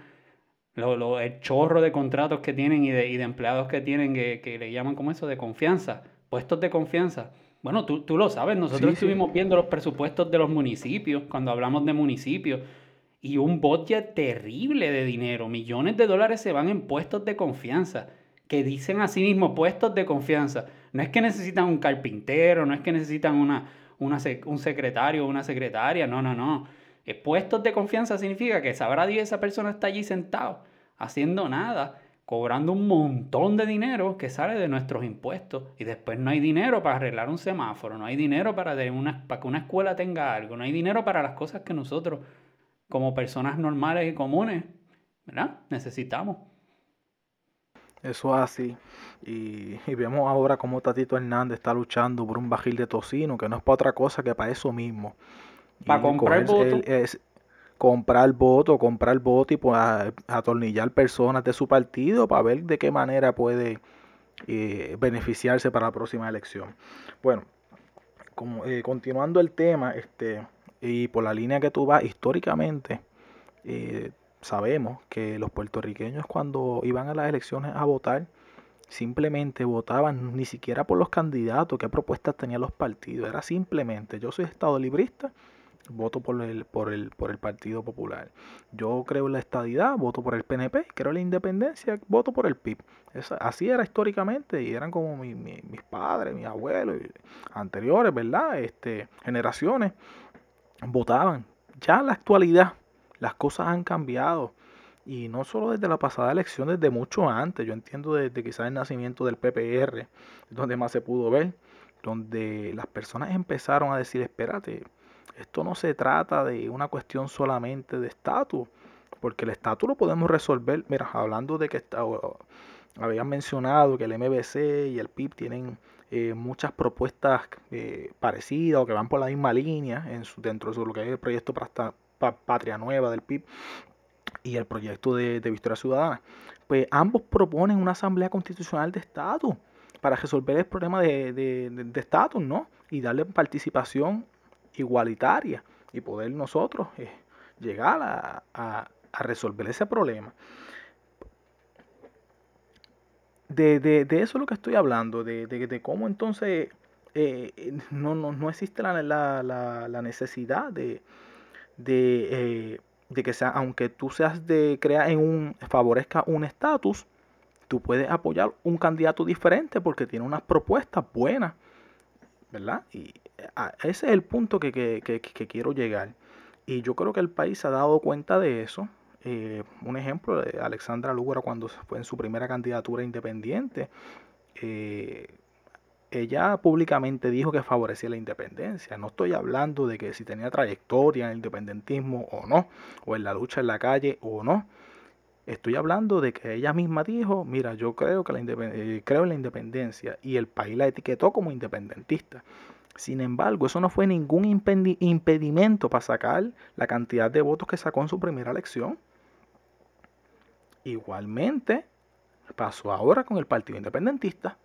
lo, el chorro de contratos que tienen y de, y de empleados que tienen que, que, le llaman como eso, de confianza, puestos de confianza. Bueno, tú, tú lo sabes, nosotros estuvimos viendo los presupuestos de los municipios cuando hablamos de municipios y un budget terrible de dinero, millones de dólares se van en puestos de confianza, que dicen así mismo puestos de confianza. No es que necesitan un carpintero, no es que necesitan una, una un secretario o una secretaria, no, no, no. puestos de confianza significa que sabrá Dios esa persona está allí sentado, haciendo nada cobrando un montón de dinero que sale de nuestros impuestos y después no hay dinero para arreglar un semáforo, no hay dinero para, una, para que una escuela tenga algo, no hay dinero para las cosas que nosotros como personas normales y comunes, ¿verdad? Necesitamos. Eso es así. Y, vemos ahora cómo Tatito Hernández está luchando por un bajil de tocino, que no es para otra cosa que para eso mismo. Para comprar votos comprar voto, comprar voto y pues, atornillar personas de su partido para ver de qué manera puede eh, beneficiarse para la próxima elección. Bueno, como, eh, continuando el tema, este, y por la línea que tú vas, históricamente eh, sabemos que los puertorriqueños cuando iban a las elecciones a votar, simplemente votaban ni siquiera por los candidatos, qué propuestas tenían los partidos, era simplemente yo soy estado librista voto por el, por el, por el Partido Popular. Yo creo en la estadidad, voto por el PNP, creo en la independencia, voto por el PIB. así era históricamente y eran como mis padres, mis abuelos, anteriores, ¿verdad? Este, generaciones votaban. Ya en la actualidad las cosas han cambiado. Y no solo desde la pasada elección, desde mucho antes. Yo entiendo desde quizás el nacimiento del PPR, donde más se pudo ver, donde las personas empezaron a decir, espérate, esto no se trata de una cuestión solamente de estatus, porque el estatus lo podemos resolver. Mira, hablando de que habían mencionado que el MBC y el PIB tienen eh, muchas propuestas eh, parecidas o que van por la misma línea en su, dentro de lo que es el proyecto Patria Nueva del PIB y el proyecto de, Victoria Ciudadana. Pues ambos proponen una asamblea constitucional de estatus para resolver el problema de estatus, ¿no? Y darle participación igualitaria y poder nosotros eh, llegar a, resolver ese problema. De, eso es lo que estoy hablando, de, de cómo entonces eh, no, no, existe la, la, necesidad de, eh, de, que sea, aunque tú seas de crear en un, favorezca un estatus, tú puedes apoyar un candidato diferente porque tiene unas propuestas buenas, ¿verdad? Y ese es el punto que, quiero llegar. Y yo creo que el país se ha dado cuenta de eso. Eh, un ejemplo de Alexandra Lugura cuando fue en su primera candidatura independiente. Eh, ella públicamente dijo que favorecía la independencia. No estoy hablando de que si tenía trayectoria en el independentismo o no, o en la lucha en la calle o no. Estoy hablando de que ella misma dijo, mira, yo creo que la eh, creo en la independencia y el país la etiquetó como independentista. Sin embargo, eso no fue ningún impedimento para sacar la cantidad de votos que sacó en su primera elección. Igualmente pasó ahora con el Partido Independentista.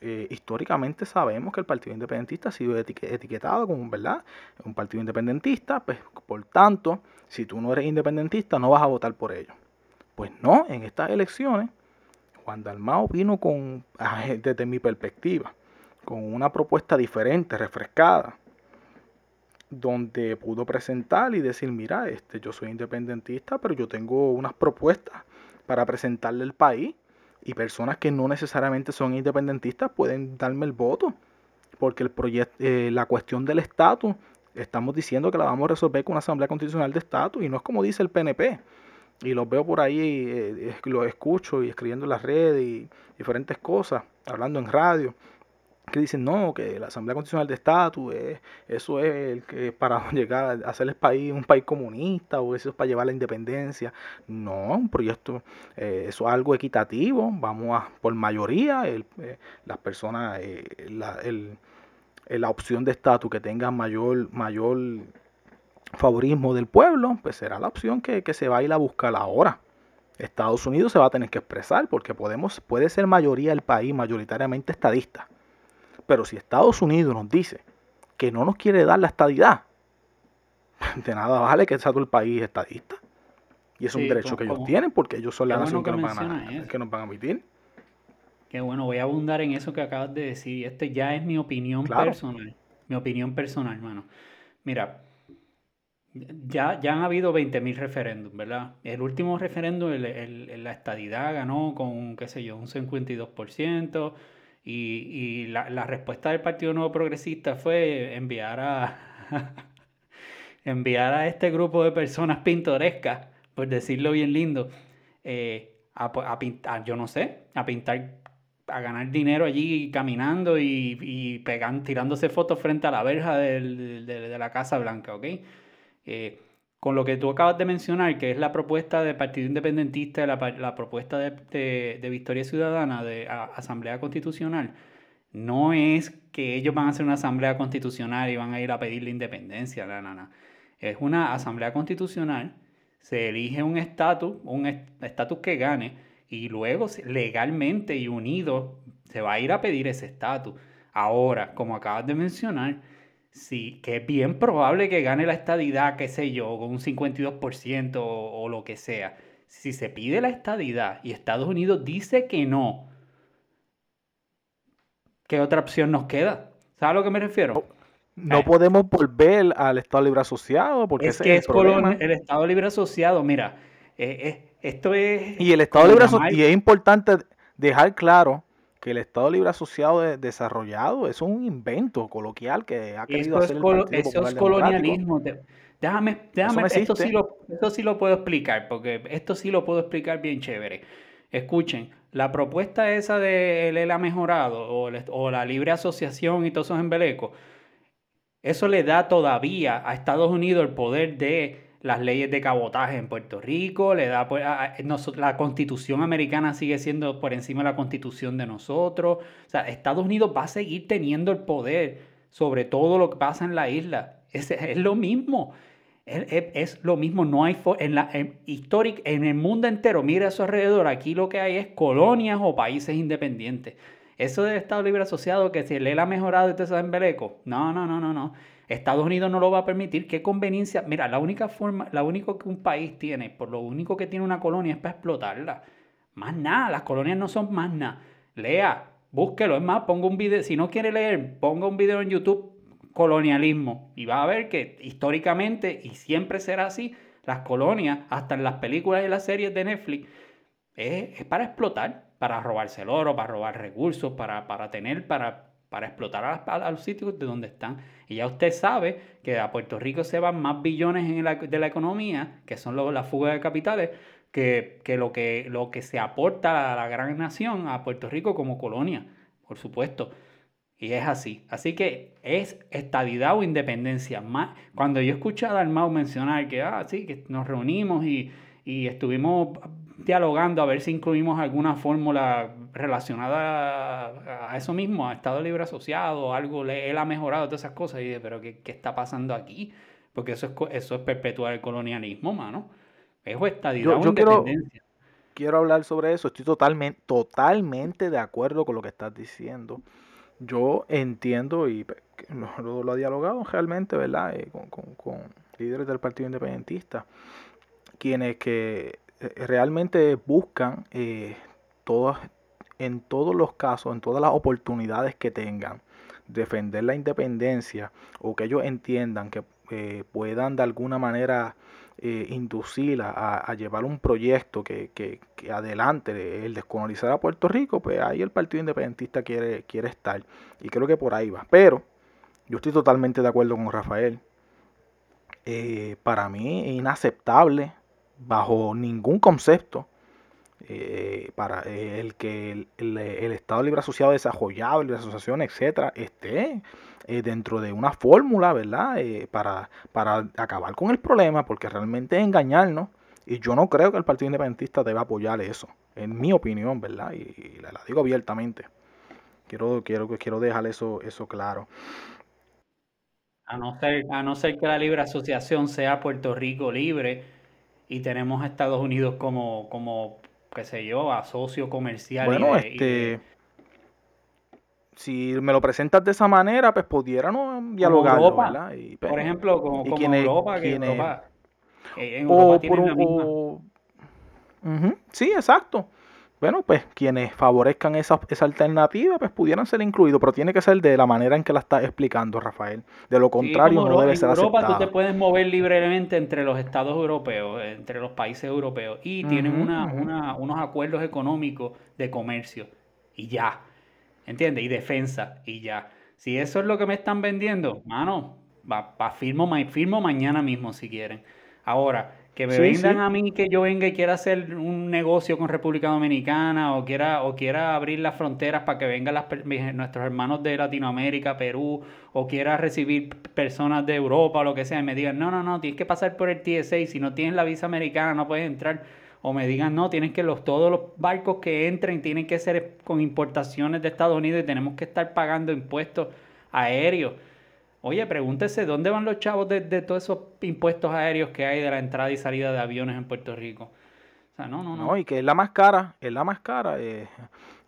Eh, históricamente sabemos que el Partido Independentista ha sido etiquetado como ¿verdad? un partido independentista, pues por tanto, si tú no eres independentista no vas a votar por ellos. Pues no, en estas elecciones, Juan Dalmao vino con, (laughs) desde mi perspectiva, con una propuesta diferente, refrescada, donde pudo presentar y decir, mira, este, yo soy independentista, pero yo tengo unas propuestas para presentarle al país y personas que no necesariamente son independentistas pueden darme el voto, porque el proyecto, eh, la cuestión del estatus, estamos diciendo que la vamos a resolver con una asamblea constitucional de estatus y no es como dice el PNP. Y los veo por ahí, eh, los escucho y escribiendo en las redes y diferentes cosas, hablando en radio que dicen no, que la Asamblea Constitucional de Estatus, eso es el que para (laughs) llegar a hacer el país un país comunista o eso es para llevar la independencia. No, un proyecto, eh, eso es algo equitativo, vamos a, por mayoría, el, eh, las personas, eh, la, el, la opción de estatus que tenga mayor, mayor favorismo del pueblo, pues será la opción que, que se va a ir a buscar ahora. Estados Unidos se va a tener que expresar porque podemos, puede ser mayoría del país mayoritariamente estadista pero si Estados Unidos nos dice que no nos quiere dar la estadidad, (laughs) de nada vale que sea todo el país estadista. Y es un derecho que ellos tienen porque ellos son la nación que nos, van a, que nos van a emitir. Qué bueno, voy a abundar en eso que acabas de decir. Esto ya es mi opinión personal. Mi opinión personal, hermano. Mira, ya, ya han habido 20.000 referéndums, ¿verdad? El último referéndum, el, la estadidad ganó con, qué sé yo, un 52%. Y, la respuesta del Partido Nuevo Progresista fue enviar a, (laughs) enviar a este grupo de personas pintorescas, por decirlo bien lindo, eh, a, pintar, yo no sé, a pintar, a ganar dinero allí caminando y, y tirándose fotos frente a la verja de, la Casa Blanca, ¿ok? Eh, con lo que tú acabas de mencionar, que es la propuesta del Partido Independentista, la, la propuesta de, Victoria Ciudadana, de Asamblea Constitucional, no es que ellos van a hacer una Asamblea Constitucional y van a ir a pedir la independencia, no, no, no. Es una Asamblea Constitucional se elige un estatus, un estatus que gane, y luego legalmente y unido se va a ir a pedir ese estatus. Ahora, como acabas de mencionar, sí, que es bien probable que gane la estadidad, qué sé yo, con un 52% o, o lo que sea. Si se pide la estadidad y Estados Unidos dice que no, ¿qué otra opción nos queda? ¿Sabes a lo que me refiero? No podemos volver al Estado Libre Asociado porque es que es, el, Estado Libre Asociado. Mira, eh, eh, esto es. Y el Estado Libre Asociado, y es importante dejar claro que el Estado Libre Asociado desarrollado es un invento coloquial que ha querido hacer el Eso es colonialismo. Déjame, déjame, esto, sí lo, esto sí lo puedo explicar, porque esto sí lo puedo explicar bien chévere. Escuchen, la propuesta esa de ELA mejorado o, o la libre asociación y todos esos embelecos eso le da todavía a Estados Unidos el poder de las leyes de cabotaje en Puerto Rico, le da pues, la constitución americana sigue siendo por encima de la constitución de nosotros. O sea, Estados Unidos va a seguir teniendo el poder sobre todo lo que pasa en la isla. Es, es lo mismo. Es, lo mismo, no hay en la en, en el mundo entero, mira a su alrededor, aquí lo que hay es colonias o países independientes. Eso del Estado Libre Asociado, que si le ha mejorado este embeleco, no, no, no, no, no. Estados Unidos no lo va a permitir. ¿Qué conveniencia? Mira, la única forma, la único que un país tiene, por lo único que tiene una colonia es para explotarla. Más nada, las colonias no son más nada. Lea, búsquelo. Es más, ponga un video. Si no quiere leer, ponga un video en YouTube, colonialismo. Y va a ver que históricamente, y siempre será así, las colonias, hasta en las películas y las series de Netflix, es para explotar para robarse el oro, para robar recursos, para, para tener, para, para explotar a, los sitios de donde están. Y ya usted sabe que a Puerto Rico se van más billones de la economía, que son las fugas de capitales, que, lo que se aporta a la gran nación, a Puerto Rico como colonia, por supuesto. Y es así. Así que es estabilidad o independencia. Más, cuando yo escuché a Dalmau mencionar que, ah, que nos reunimos y estuvimos dialogando a ver si incluimos alguna fórmula relacionada a, eso mismo, a Estado Libre Asociado, algo, él ha mejorado todas esas cosas. Y dije, pero ¿qué, qué está pasando aquí? Porque eso es, eso es perpetuar el colonialismo, mano. Es estadidad yo, independencia. Quiero, quiero hablar sobre eso. Estoy totalmente, totalmente de acuerdo con lo que estás diciendo. Yo entiendo y lo, lo, ha dialogado realmente, ¿verdad? Eh, con, con, con líderes del Partido Independentista, quienes que realmente buscan eh, en todos los casos, en todas las oportunidades que tengan, defender la independencia o que ellos entiendan que eh, puedan de alguna manera inducirla a, llevar un proyecto que, que, adelante el descolonizar a Puerto Rico, pues ahí el Partido Independentista quiere, quiere estar. Y creo que por ahí va. Pero yo estoy totalmente de acuerdo con Rafael. para mí es inaceptable bajo ningún concepto eh, para el que el, Estado Libre Asociado Desarrollable, la asociación, etcétera, esté eh, dentro de una fórmula, ¿verdad? Eh, para, para acabar con el problema, porque realmente es engañarnos. Y yo no creo que el Partido Independentista deba apoyar eso, en mi opinión, ¿verdad? Y, la, digo abiertamente. Quiero, quiero, quiero dejar eso, eso claro. A no, ser, a no ser que la libre asociación sea Puerto Rico libre, y tenemos a Estados Unidos como, como qué sé yo, a socio comercial. Bueno, este... Si me lo presentas de esa manera, pues pudiéramos dialogar. Pues, por ejemplo, como, como Europa, que Europa, en Europa por, Sí, exacto. Bueno, pues quienes favorezcan esa, esa alternativa, pues pudieran ser incluidos, pero tiene que ser de la manera en que la está explicando Rafael. De lo contrario, no debe ser Europa tú te puedes mover libremente entre los estados europeos, entre los países europeos, y tienen una, unos acuerdos económicos de comercio, y ya, ¿entiendes? Y defensa, y ya. Si eso es lo que me están vendiendo, mano, va, va firmo, firmo mañana mismo si quieren. Ahora, que me vendan a mí que yo venga y quiera hacer un negocio con República Dominicana o quiera, o quiera abrir las fronteras para que vengan las, nuestros hermanos de Latinoamérica, Perú, o quiera recibir personas de Europa o lo que sea, y me digan, no, no, no, tienes que pasar por el TSA, si no tienes la visa americana no puedes entrar. O me digan, no, tienes que los, todos los barcos que entren tienen que ser con importaciones de Estados Unidos y tenemos que estar pagando impuestos aéreos. Oye, pregúntese dónde van los chavos de, todos esos impuestos aéreos que hay de la entrada y salida de aviones en Puerto Rico. O sea, no, no, no. No, y que es la más cara, es la más cara. Eh,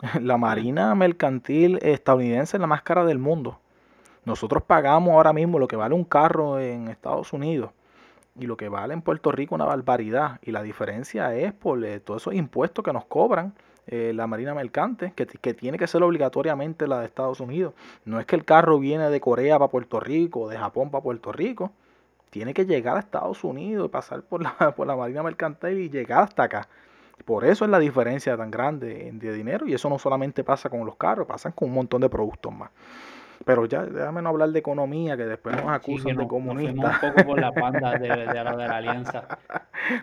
(laughs) la Marina Mercantil estadounidense es la más cara del mundo. Nosotros pagamos ahora mismo lo que vale un carro en Estados Unidos y lo que vale en Puerto Rico una barbaridad. Y la diferencia es por eh, todos esos impuestos que nos cobran eh, la Marina Mercante, que, tiene que ser obligatoriamente la de Estados Unidos. No es que el carro viene de Corea para Puerto Rico, de Japón para Puerto Rico. Tiene que llegar a Estados Unidos, y pasar por la, (laughs) por la Marina Mercante y llegar hasta acá. Por eso es la diferencia tan grande de dinero y eso no solamente pasa con los carros, pasa con un montón de productos más. Pero ya, déjame no hablar de economía, que después nos acusan de comunistas. un poco por la panda de, de, (laughs) de, la alianza.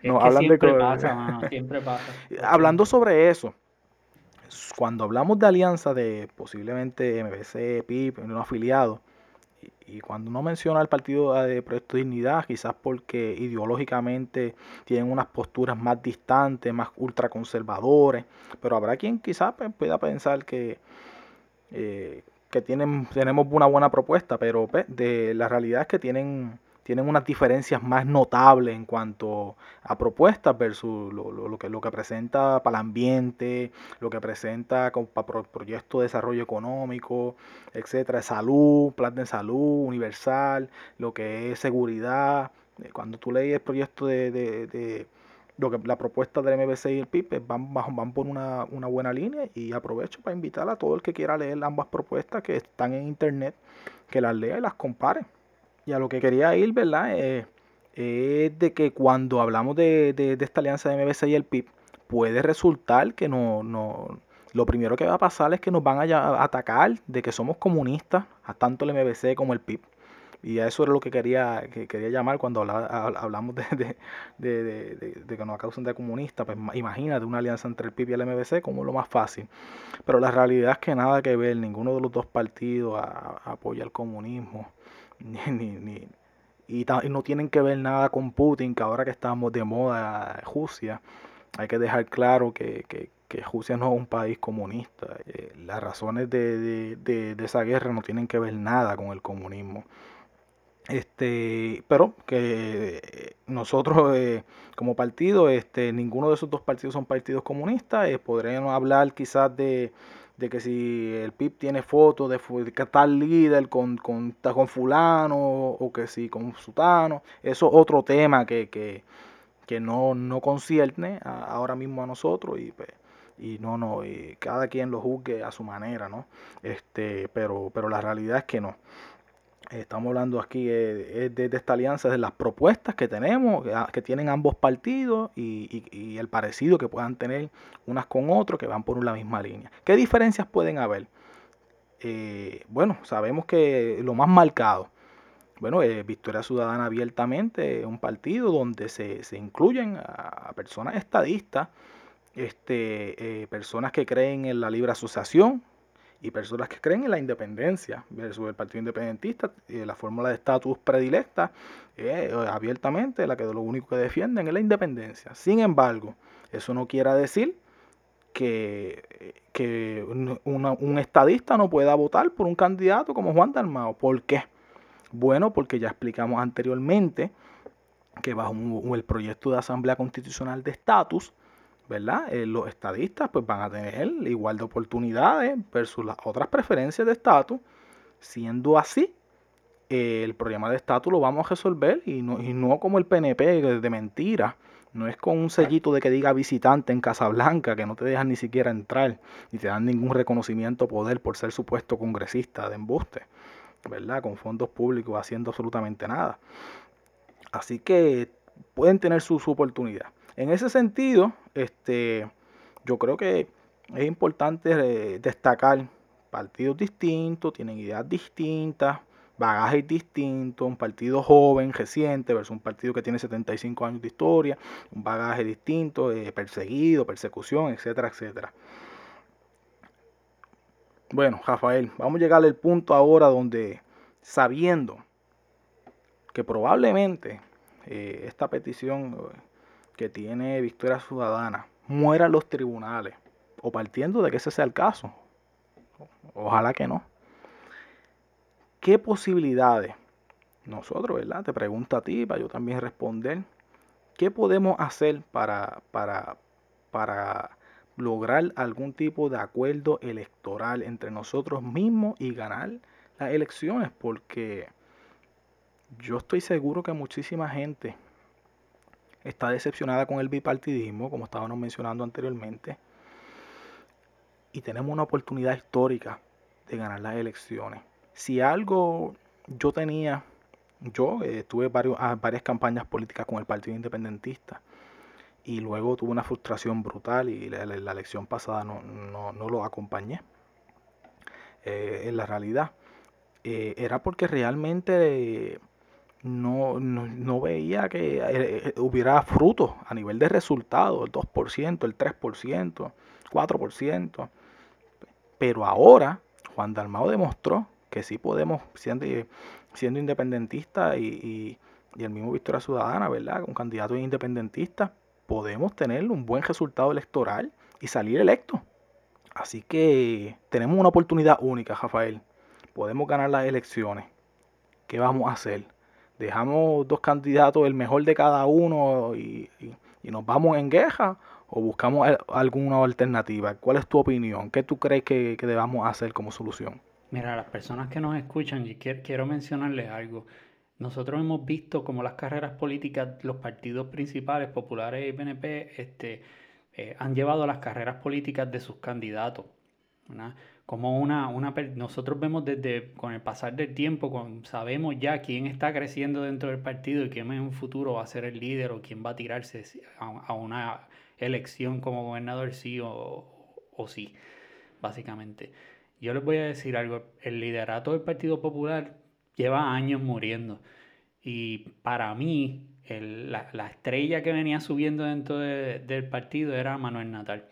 no, hablan siempre de... pasa, mano, siempre pasa. Hablando sobre eso, cuando hablamos de alianza de posiblemente MBC, PIP, un afiliado, y, cuando uno menciona al partido de Proyecto Dignidad, quizás porque ideológicamente tienen unas posturas más distantes, más ultraconservadores, pero habrá quien quizás pues, pueda pensar que, eh, que tienen, tenemos una buena propuesta, pero pues, de, la realidad es que tienen tienen unas diferencias más notables en cuanto a propuestas versus lo, que, lo que presenta para el ambiente, lo que presenta para proyectos de desarrollo económico, etcétera, salud, plan de salud universal, lo que es seguridad. Eh, cuando tú lees el proyecto de, lo que la propuesta del MBC y el PIB pues, van, van por una, una, buena línea y aprovecho para invitar a todo el que quiera leer ambas propuestas que están en internet, que las lea y las compare. Y a lo que quería ir, ¿verdad? Eh, es de que cuando hablamos de, esta alianza de MBC y el PIB, puede resultar que no, no, lo primero que va a pasar es que nos van a atacar de que somos comunistas, a tanto el MBC como el PIB. Y a eso era lo que quería, que quería llamar cuando hablamos de, que nos acusan de comunistas. Pues imagínate una alianza entre el PIB y el MBC como lo más fácil. Pero la realidad es que nada que ver, ninguno de los dos partidos apoya el comunismo. (laughs) ni, ni, y, no tienen que ver nada con Putin, que ahora que estamos de moda Rusia, hay que dejar claro que, que, que Rusia no es un país comunista. Eh, las razones de, de, de, esa guerra no tienen que ver nada con el comunismo. Este, pero que nosotros eh, como partido, este, ninguno de esos dos partidos son partidos comunistas, eh, podríamos hablar quizás de de que si el PIB tiene fotos de, que tal líder con, con, con fulano o que si con sutano, eso es otro tema que, que, que no, no concierne ahora mismo a nosotros y pues, y no no y cada quien lo juzgue a su manera no este pero pero la realidad es que no Estamos hablando aquí de, esta alianza, de las propuestas que tenemos, que, ah, tienen ambos partidos y, el parecido que puedan tener unas con otras que van por una misma línea. ¿Qué diferencias pueden haber? Eh, bueno, sabemos que lo más marcado, bueno, eh, Victoria Ciudadana abiertamente un partido donde se, incluyen a, personas estadistas, este, eh, personas que creen en la libre asociación, y personas que creen en la independencia versus el Partido Independentista, y la fórmula de estatus predilecta, eh, abiertamente, la que lo único que defienden es la independencia. Sin embargo, eso no quiere decir que, que un estadista no pueda votar por un candidato como Juan Dalmao. ¿Por qué? Bueno, porque ya explicamos anteriormente que bajo el proyecto de Asamblea Constitucional de Estatus, ¿verdad? Eh, los estadistas pues van a tener igual de oportunidades versus las otras preferencias de estatus. Siendo así, eh, el problema de estatus lo vamos a resolver y no, y no como el PNP de mentira, No es con un sellito de que diga visitante en Casablanca, que no te dejan ni siquiera entrar, ni te dan ningún reconocimiento o poder por ser supuesto congresista de embuste, ¿verdad? Con fondos públicos haciendo absolutamente nada. Así que pueden tener su, su oportunidad. En ese sentido, este, yo creo que es importante eh, destacar partidos distintos, tienen ideas distintas, bagajes distintos, un partido joven, reciente, versus un partido que tiene 75 años de historia, un bagaje distinto, eh, perseguido, persecución, etcétera, etcétera. Bueno, Rafael, vamos a llegar al punto ahora donde, sabiendo que probablemente eh, esta petición que tiene Victoria Ciudadana muera los tribunales, o partiendo de que ese sea el caso, ojalá que no. ¿Qué posibilidades? Nosotros, ¿verdad? Te pregunto a ti, para yo también responder. ¿Qué podemos hacer para, para, para lograr algún tipo de acuerdo electoral entre nosotros mismos y ganar las elecciones? Porque yo estoy seguro que muchísima gente está decepcionada con el bipartidismo, como estábamos mencionando anteriormente, y tenemos una oportunidad histórica de ganar las elecciones. Si algo yo tenía, yo eh, tuve varios, ah, varias campañas políticas con el Partido Independentista y luego tuve una frustración brutal y la, elección pasada no, no, lo acompañé. Eh, en la realidad, eh, era porque realmente no, no, veía que hubiera frutos a nivel de resultados, el 2%, el 3%, 4%. Pero ahora Juan Dalmao demostró que sí podemos, siendo, siendo independentista y, el mismo Victoria Ciudadana, ¿verdad? Un candidato independentista, podemos tener un buen resultado electoral y salir electo. Así que tenemos una oportunidad única, Rafael. Podemos ganar las elecciones. ¿Qué vamos a hacer? ¿Dejamos dos candidatos, el mejor de cada uno, y, y nos vamos en guerra? o buscamos alguna alternativa? ¿Cuál es tu opinión? ¿Qué tú crees que, debamos hacer como solución? Mira, las personas que nos escuchan, y quiero mencionarles algo. Nosotros hemos visto como las carreras políticas, los partidos principales, populares y PNP, este, eh, han llevado las carreras políticas de sus candidatos. Como una, una, nosotros vemos desde, con el pasar del tiempo, sabemos ya quién está creciendo dentro del partido y quién en un futuro va a ser el líder o quién va a tirarse a una elección como gobernador, sí o, sí, básicamente. Yo les voy a decir algo, el liderato del Partido Popular lleva años muriendo y para mí la, estrella que venía subiendo dentro del partido era Manuel Natal.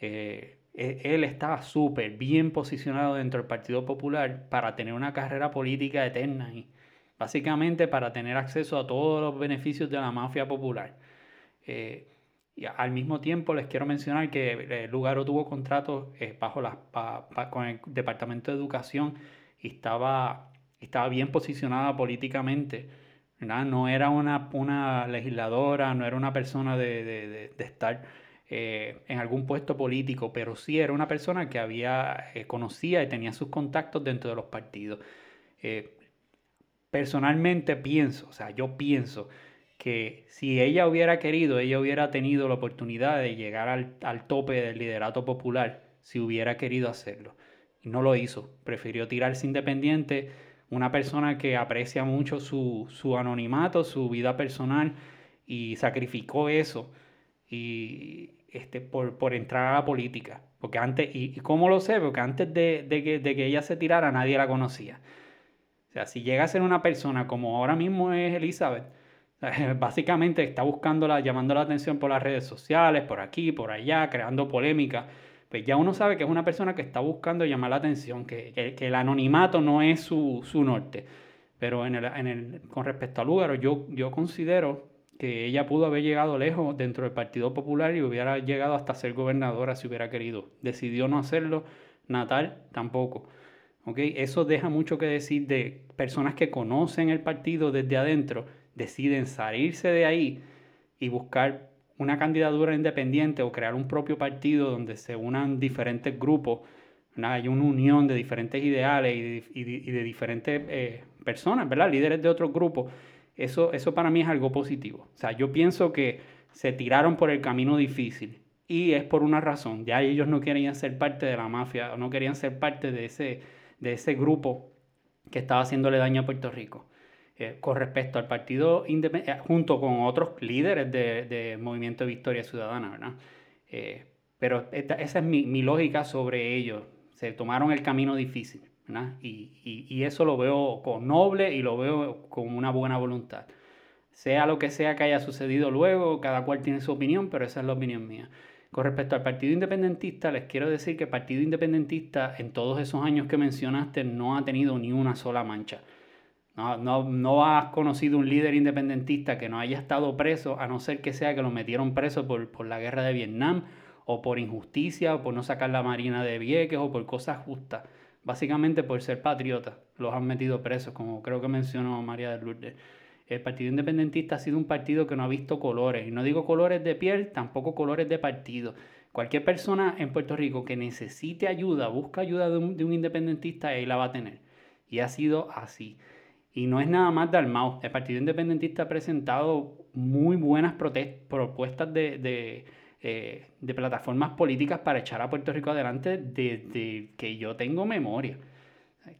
Eh, él estaba súper bien posicionado dentro del Partido Popular para tener una carrera política eterna y básicamente para tener acceso a todos los beneficios de la mafia popular. Eh, y al mismo tiempo les quiero mencionar que eh, Lugaro tuvo contratos eh, bajo la, con el Departamento de Educación y estaba, estaba bien posicionada políticamente. No era una, una, legisladora, no era una persona de, de, estar eh, en algún puesto político, pero sí era una persona que había, conocía y tenía sus contactos dentro de los partidos. personalmente pienso, o sea, yo pienso que si ella hubiera querido, ella hubiera tenido la oportunidad de llegar al, tope del liderato popular, si hubiera querido hacerlo. Y no lo hizo, prefirió tirarse independiente, una persona que aprecia mucho su, anonimato, su vida personal, y sacrificó eso y, este, por, por entrar a la política. Porque antes, y, cómo lo sé? Porque antes de, que, de que ella se tirara, nadie la conocía. O sea, si llega a ser una persona como ahora mismo es Elizabeth, (laughs) Básicamente está buscándola, llamando la atención por las redes sociales, por aquí, por allá, creando polémica. Pues ya uno sabe que es una persona que está buscando llamar la atención, que, que, el anonimato no es su, su norte. Pero en el, en el, con respecto a Lugaro, yo, yo considero que ella pudo haber llegado lejos dentro del Partido Popular y hubiera llegado hasta ser gobernadora si hubiera querido. Decidió no hacerlo, Natal tampoco. ¿Okay? Eso deja mucho que decir de personas que conocen el partido desde adentro deciden salirse de ahí y buscar una candidatura independiente o crear un propio partido donde se unan diferentes grupos, hay una unión de diferentes ideales y de, diferentes eh, personas, ¿verdad? líderes de otros grupos, eso, eso para mí es algo positivo. O sea, yo pienso que se tiraron por el camino difícil. Y es por una razón, ya ellos no querían ser parte de la mafia, no querían ser parte de ese, de ese grupo que estaba haciéndole daño a Puerto Rico. Eh, con respecto al partido eh, junto con otros líderes del de Movimiento de Victoria Ciudadana, ¿verdad? Eh, pero esa es mi, mi, lógica sobre ellos. Se tomaron el camino difícil. Y, y, y, eso lo veo con noble y lo veo con una buena voluntad. Sea lo que sea que haya sucedido luego, cada cual tiene su opinión, pero esa es la opinión mía. Con respecto al Partido Independentista, les quiero decir que el Partido Independentista en todos esos años que mencionaste no ha tenido ni una sola mancha. No, no, no has conocido un líder independentista que no haya estado preso, a no ser que sea que lo metieron preso por, por la guerra de Vietnam, o por injusticia, o por no sacar la marina de Vieques, o por cosas justas. Básicamente por ser patriota, los han metido presos, como creo que mencionó María de Lourdes. El Partido Independentista ha sido un partido que no ha visto colores, y no digo colores de piel, tampoco colores de partido. Cualquier persona en Puerto Rico que necesite ayuda, busca ayuda de un, de un independentista, ahí la va a tener. Y ha sido así. Y no es nada más de Almao. El Partido Independentista ha presentado muy buenas propuestas de, eh, de, plataformas políticas para echar a Puerto Rico adelante desde que yo tengo memoria.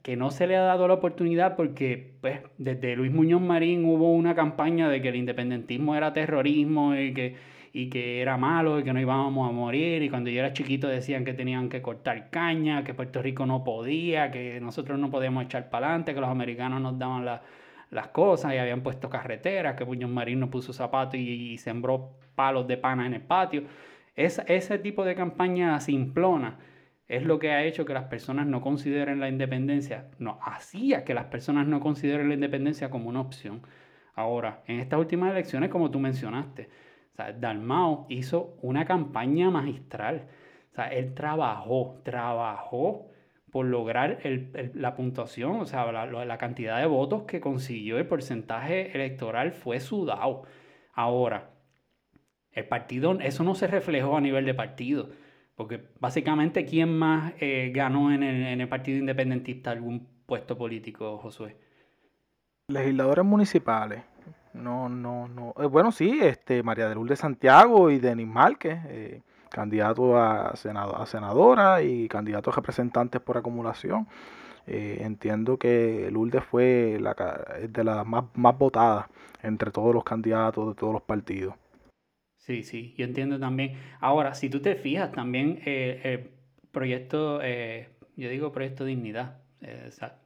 Que no se le ha dado la oportunidad porque pues, desde Luis Muñoz Marín hubo una campaña de que el independentismo era terrorismo y que y que era malo y que no íbamos a morir y cuando yo era chiquito decían que tenían que cortar caña, que Puerto Rico no podía, que nosotros no podíamos echar para adelante, que los americanos nos daban las cosas y habían puesto carreteras, que Puñón Marín no puso zapatos y, sembró palos de pana en el patio. Es, ese tipo de campaña simplona es lo que ha hecho que las personas no consideren la independencia, no, hacía que las personas no consideren la independencia como una opción. Ahora, en estas últimas elecciones, como tú mencionaste, o sea, Dalmao hizo una campaña magistral. O sea, él trabajó, trabajó por lograr la puntuación, o sea, la, cantidad de votos que consiguió, el porcentaje electoral fue sudado. Ahora, el partido, eso no se reflejó a nivel de partido, porque básicamente, ¿quién más eh, ganó en el, en el Partido Independentista algún puesto político, Josué? Legisladores municipales. No, no, no. Eh, bueno, sí, este, María de Lourdes Santiago y Denis Márquez, eh, candidato a, senado, a senadora y candidato a representantes por acumulación. Eh, entiendo que Lourdes fue la, de las más, más votadas entre todos los candidatos de todos los partidos. Sí, sí, yo entiendo también. Ahora, si tú te fijas, también el proyecto, yo digo proyecto dignidad,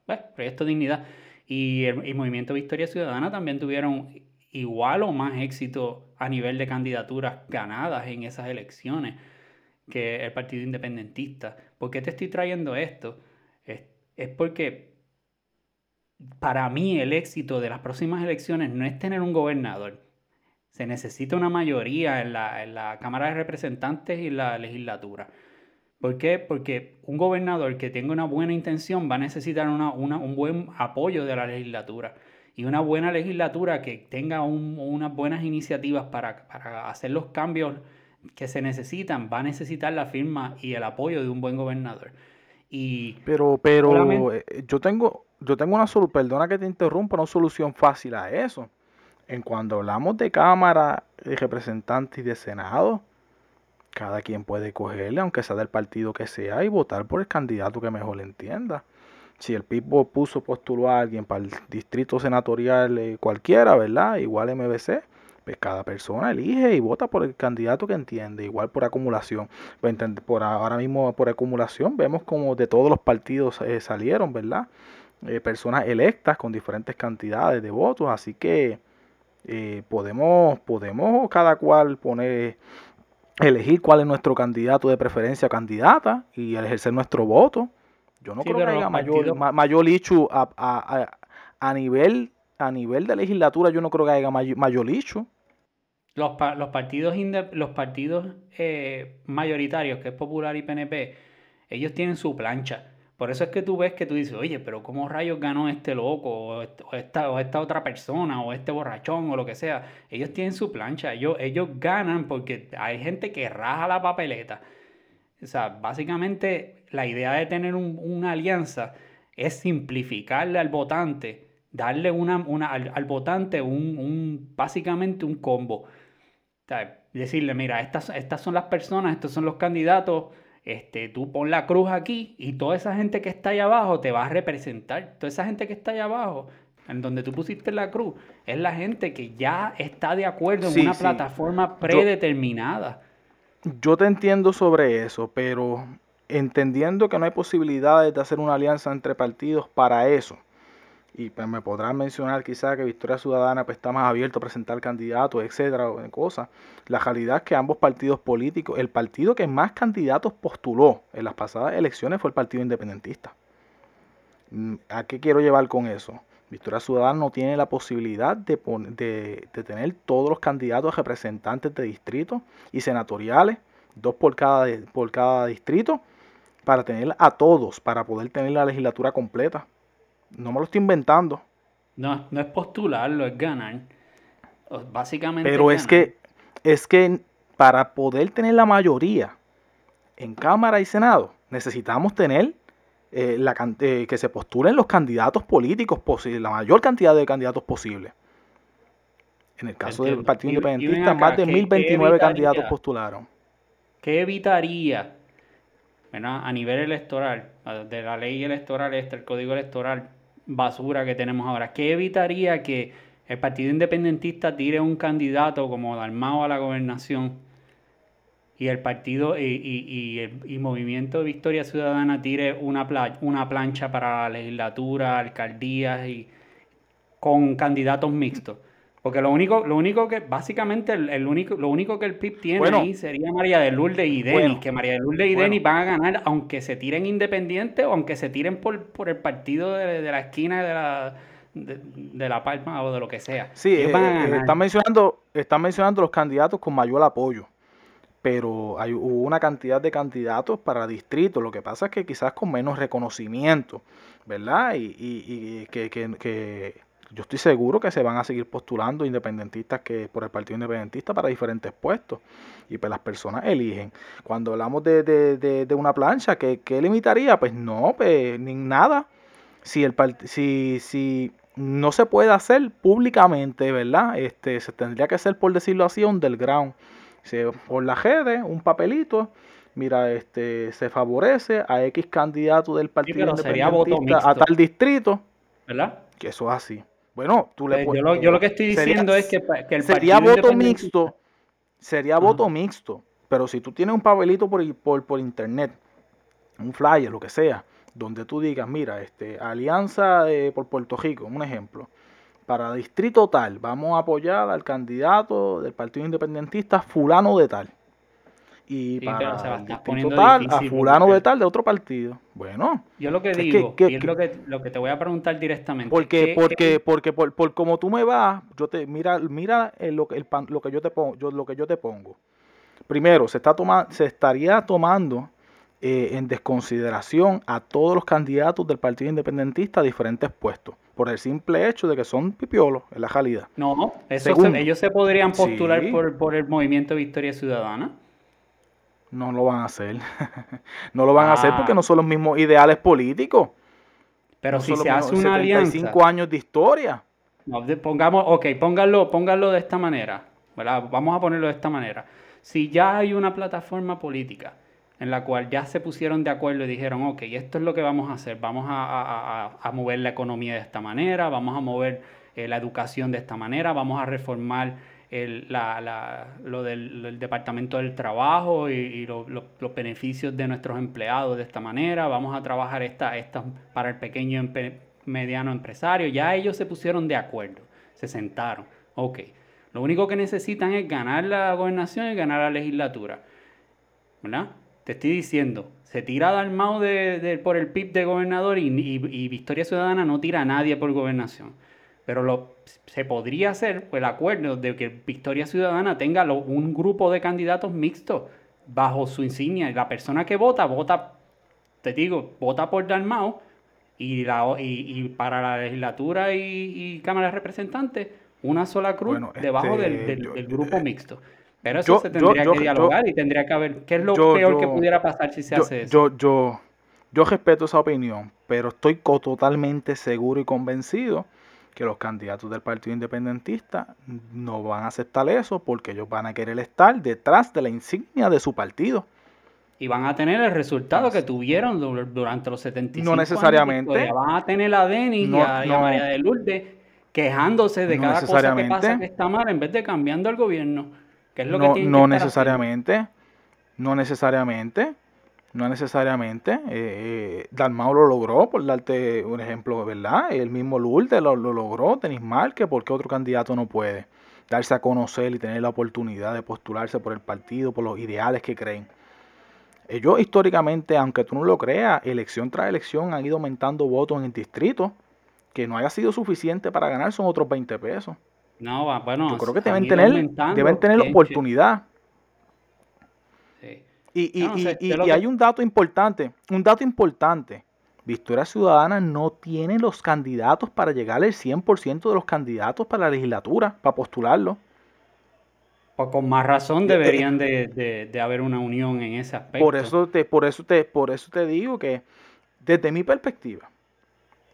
bueno, proyecto dignidad y el, Movimiento Victoria Ciudadana también tuvieron igual o más éxito a nivel de candidaturas ganadas en esas elecciones que el Partido Independentista. ¿Por qué te estoy trayendo esto? Es, es porque para mí el éxito de las próximas elecciones no es tener un gobernador. Se necesita una mayoría en la, en la Cámara de Representantes y la legislatura. ¿Por qué? Porque un gobernador que tenga una buena intención va a necesitar un buen apoyo de la legislatura. Y una buena legislatura que tenga unas buenas iniciativas para, hacer los cambios que se necesitan, va a necesitar la firma y el apoyo de un buen gobernador. Y pero, pero eh, yo tengo, yo tengo una solución, perdona que te interrumpa, una solución fácil a eso. En cuando hablamos de Cámara de Representantes y de Senado, cada quien puede cogerle, aunque sea del partido que sea, y votar por el candidato que mejor le entienda. Si el PIB puso, postuló a alguien para el distrito senatorial eh, cualquiera, ¿verdad? Igual MBC, pues cada persona elige y vota por el candidato que entiende, igual por acumulación. Pues por ahora mismo por acumulación vemos como de todos los partidos eh, salieron, ¿verdad? Eh, personas electas con diferentes cantidades de votos, así que podemos, podemos cada cual poner elegir cuál es nuestro candidato de preferencia o candidata y ejercer nuestro voto. Yo no creo que haya mayor, mayor licho a, nivel, a nivel de legislatura, yo no creo que haya mayor, licho. Los, los partidos, los partidos eh, mayoritarios, que es Popular y PNP, ellos tienen su plancha. Por eso es que tú ves que tú dices, oye, pero ¿cómo rayos ganó este loco? O esta, o esta otra persona, o este borrachón, o lo que sea. Ellos tienen su plancha, ellos, ganan porque hay gente que raja la papeleta. O sea, básicamente la idea de tener una alianza es simplificarle al votante, darle una, una al, votante un, un, básicamente un combo. decirle, mira, estas, estas son las personas, estos son los candidatos, este, tú pon la cruz aquí y toda esa gente que está ahí abajo te va a representar. Toda esa gente que está ahí abajo, en donde tú pusiste la cruz, es la gente que ya está de acuerdo en una plataforma predeterminada. Yo, te entiendo sobre eso, pero entendiendo que no hay posibilidades de hacer una alianza entre partidos para eso, y pues me podrán mencionar quizás que Victoria Ciudadana pues, está más abierto a presentar candidatos, etcétera, cosas. La realidad es que ambos partidos políticos, el partido que más candidatos postuló en las pasadas elecciones fue el Partido Independentista. Mm, ¿A qué quiero llevar con eso? Victoria Ciudadana no tiene la posibilidad de, tener todos los candidatos representantes de distritos y senatoriales, dos por cada, por cada distrito, para tener a todos, para poder tener la legislatura completa. No me lo estoy inventando. No, no es postularlo, es ganar. Básicamente. Pero es, que es que para poder tener la mayoría en Cámara y Senado, necesitamos tener eh, la, eh, que se postulen los candidatos políticos posibles, la mayor cantidad de candidatos posible. En el caso del Partido Independentista, más de 1029 candidatos postularon. ¿Qué evitaría a nivel electoral, de la ley electoral, este, el código electoral, basura que tenemos ahora. ¿Qué evitaría que el Partido Independentista tire un candidato como Dalmao a la gobernación y el partido y, el Movimiento de Victoria Ciudadana tire una, una plancha para la legislatura, alcaldías y con candidatos mixtos? Porque lo único, lo único que, básicamente, el, único, lo único que el PIB tiene ahí sería María de Lourdes y Denis, que María de Lourdes y Denis van a ganar, aunque se tiren independientes o aunque se tiren por, por el partido de, la esquina de la, de, la Palma o de lo que sea. Sí, eh, eh, están, mencionando, están mencionando los candidatos con mayor apoyo pero hay, hubo una cantidad de candidatos para distritos. Lo que pasa es que quizás con menos reconocimiento, ¿verdad? Y, y, que, que, yo estoy seguro que se van a seguir postulando independentistas que por el Partido Independentista para diferentes puestos. Y pues las personas eligen. Cuando hablamos de, de, de, una plancha, ¿qué, limitaría? Pues no, pues ni nada. Si, el, si, si no se puede hacer públicamente, ¿verdad? Este, se tendría que hacer, por decirlo así, underground. por la redes, un papelito, mira, este, se favorece a X candidato del Partido Independentista a tal distrito. ¿Verdad? Que eso es así. Bueno, tú le puedes. Yo, lo, que estoy diciendo es que, el sería voto mixto. Sería voto mixto. Pero si tú tienes un papelito por, por, por internet, un flyer, lo que sea, donde tú digas, mira, este, Alianza por Puerto Rico, un ejemplo, para distrito tal, vamos a apoyar al candidato del Partido Independentista fulano de tal y para tal a fulano de tal de otro partido. Bueno, yo lo que digo, y es lo que, lo que te voy a preguntar directamente. Porque, porque, porque por, por, como tú me vas, yo te mira, mira lo, el, lo que yo te pongo, yo, lo que yo te pongo. Primero, se está tomando, se estaría tomando eh, en desconsideración a todos los candidatos del Partido Independentista a diferentes puestos, por el simple hecho de que son pipiolos, en la realidad. No, eso ellos se podrían postular por, por el movimiento Victoria Ciudadana. No lo van a hacer. (laughs) no lo van a hacer porque no son los mismos ideales políticos. Pero si se hace una alianza. años de historia. pongamos, ok, pónganlo, pónganlo de esta manera. Vamos a ponerlo de esta manera. Si ya hay una plataforma política en la cual ya se pusieron de acuerdo y dijeron, ok, esto es lo que vamos a hacer, vamos a, mover la economía de esta manera, vamos a mover eh, la educación de esta manera, vamos a reformar el, la, la, lo del, Departamento del Trabajo y, los beneficios de nuestros empleados de esta manera. Vamos a trabajar esta, esta para el pequeño mediano empresario. Ya ellos se pusieron de acuerdo, se sentaron. Ok, lo único que necesitan es ganar la gobernación y ganar la legislatura. ¿Verdad? Te estoy diciendo, se tira Dalmau de, de, por el PIB de gobernador y, y Victoria Ciudadana no tira a nadie por gobernación. Pero lo, se podría hacer el acuerdo de que Victoria Ciudadana tenga un grupo de candidatos mixtos bajo su insignia. Y la persona que vota, vota, te digo, vota por Dalmao y, la, y, para la legislatura y, Cámara de Representantes, una sola cruz debajo del, este, grupo mixto. Pero eso se tendría que dialogar y tendría que haber qué es lo peor que pudiera pasar si se hace eso. Yo, yo, yo respeto esa opinión, pero estoy totalmente seguro y convencido que los candidatos del Partido Independentista no van a aceptar eso porque ellos van a querer estar detrás de la insignia de su partido. Y van a tener el resultado que tuvieron durante los 75 No necesariamente. Años van a tener a Denis y, a, María de Lourdes quejándose de cada cosa que pasa que está mal en vez de cambiando el gobierno. Que es lo no, que tienen no necesariamente. No necesariamente. No necesariamente. Eh, eh, Dalmau lo logró, por darte un ejemplo, ¿verdad? El mismo Lourdes lo, lo logró, Denis Marque, porque otro candidato no puede darse a conocer y tener la oportunidad de postularse por el partido, por los ideales que creen. Ellos históricamente, aunque tú no lo creas, elección tras elección han ido aumentando votos en el distrito, que no haya sido suficiente para ganar son otros 20 pesos. No, bueno, yo creo que deben tener, deben tener la oportunidad. Y, y, hay un dato importante, un dato importante. Victoria Ciudadana no tiene los candidatos para llegar al 100% de los candidatos para la legislatura, para postularlo. Pues con más razón eh, deberían de, de, haber una unión en ese aspecto. Por eso, te, por, eso te, por eso te digo que, desde mi perspectiva,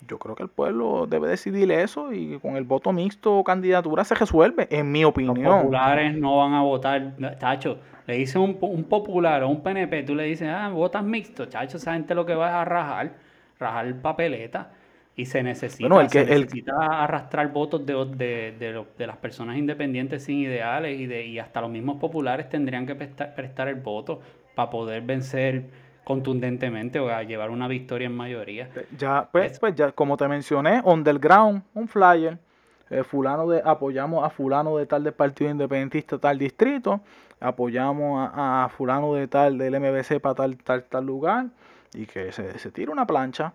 yo creo que el pueblo debe decidir eso y con el voto mixto o candidatura se resuelve, en mi opinión. Los populares no van a votar, chacho. Le dice un, un popular o un PNP, tú le dices, ah, votas mixto, chacho, esa gente lo que va a rajar, rajar papeleta y se necesita, arrastrar votos de, de, las personas independientes sin ideales y, de, y hasta los mismos populares tendrían que prestar, el voto para poder vencer contundentemente o a llevar una victoria en mayoría. Ya, pues, pues ya, como te mencioné, underground, un flyer, eh, fulano de, apoyamos a fulano de tal del Partido Independentista tal distrito, apoyamos a, fulano de tal del MBC para tal, tal, tal lugar, y que se, se tire una plancha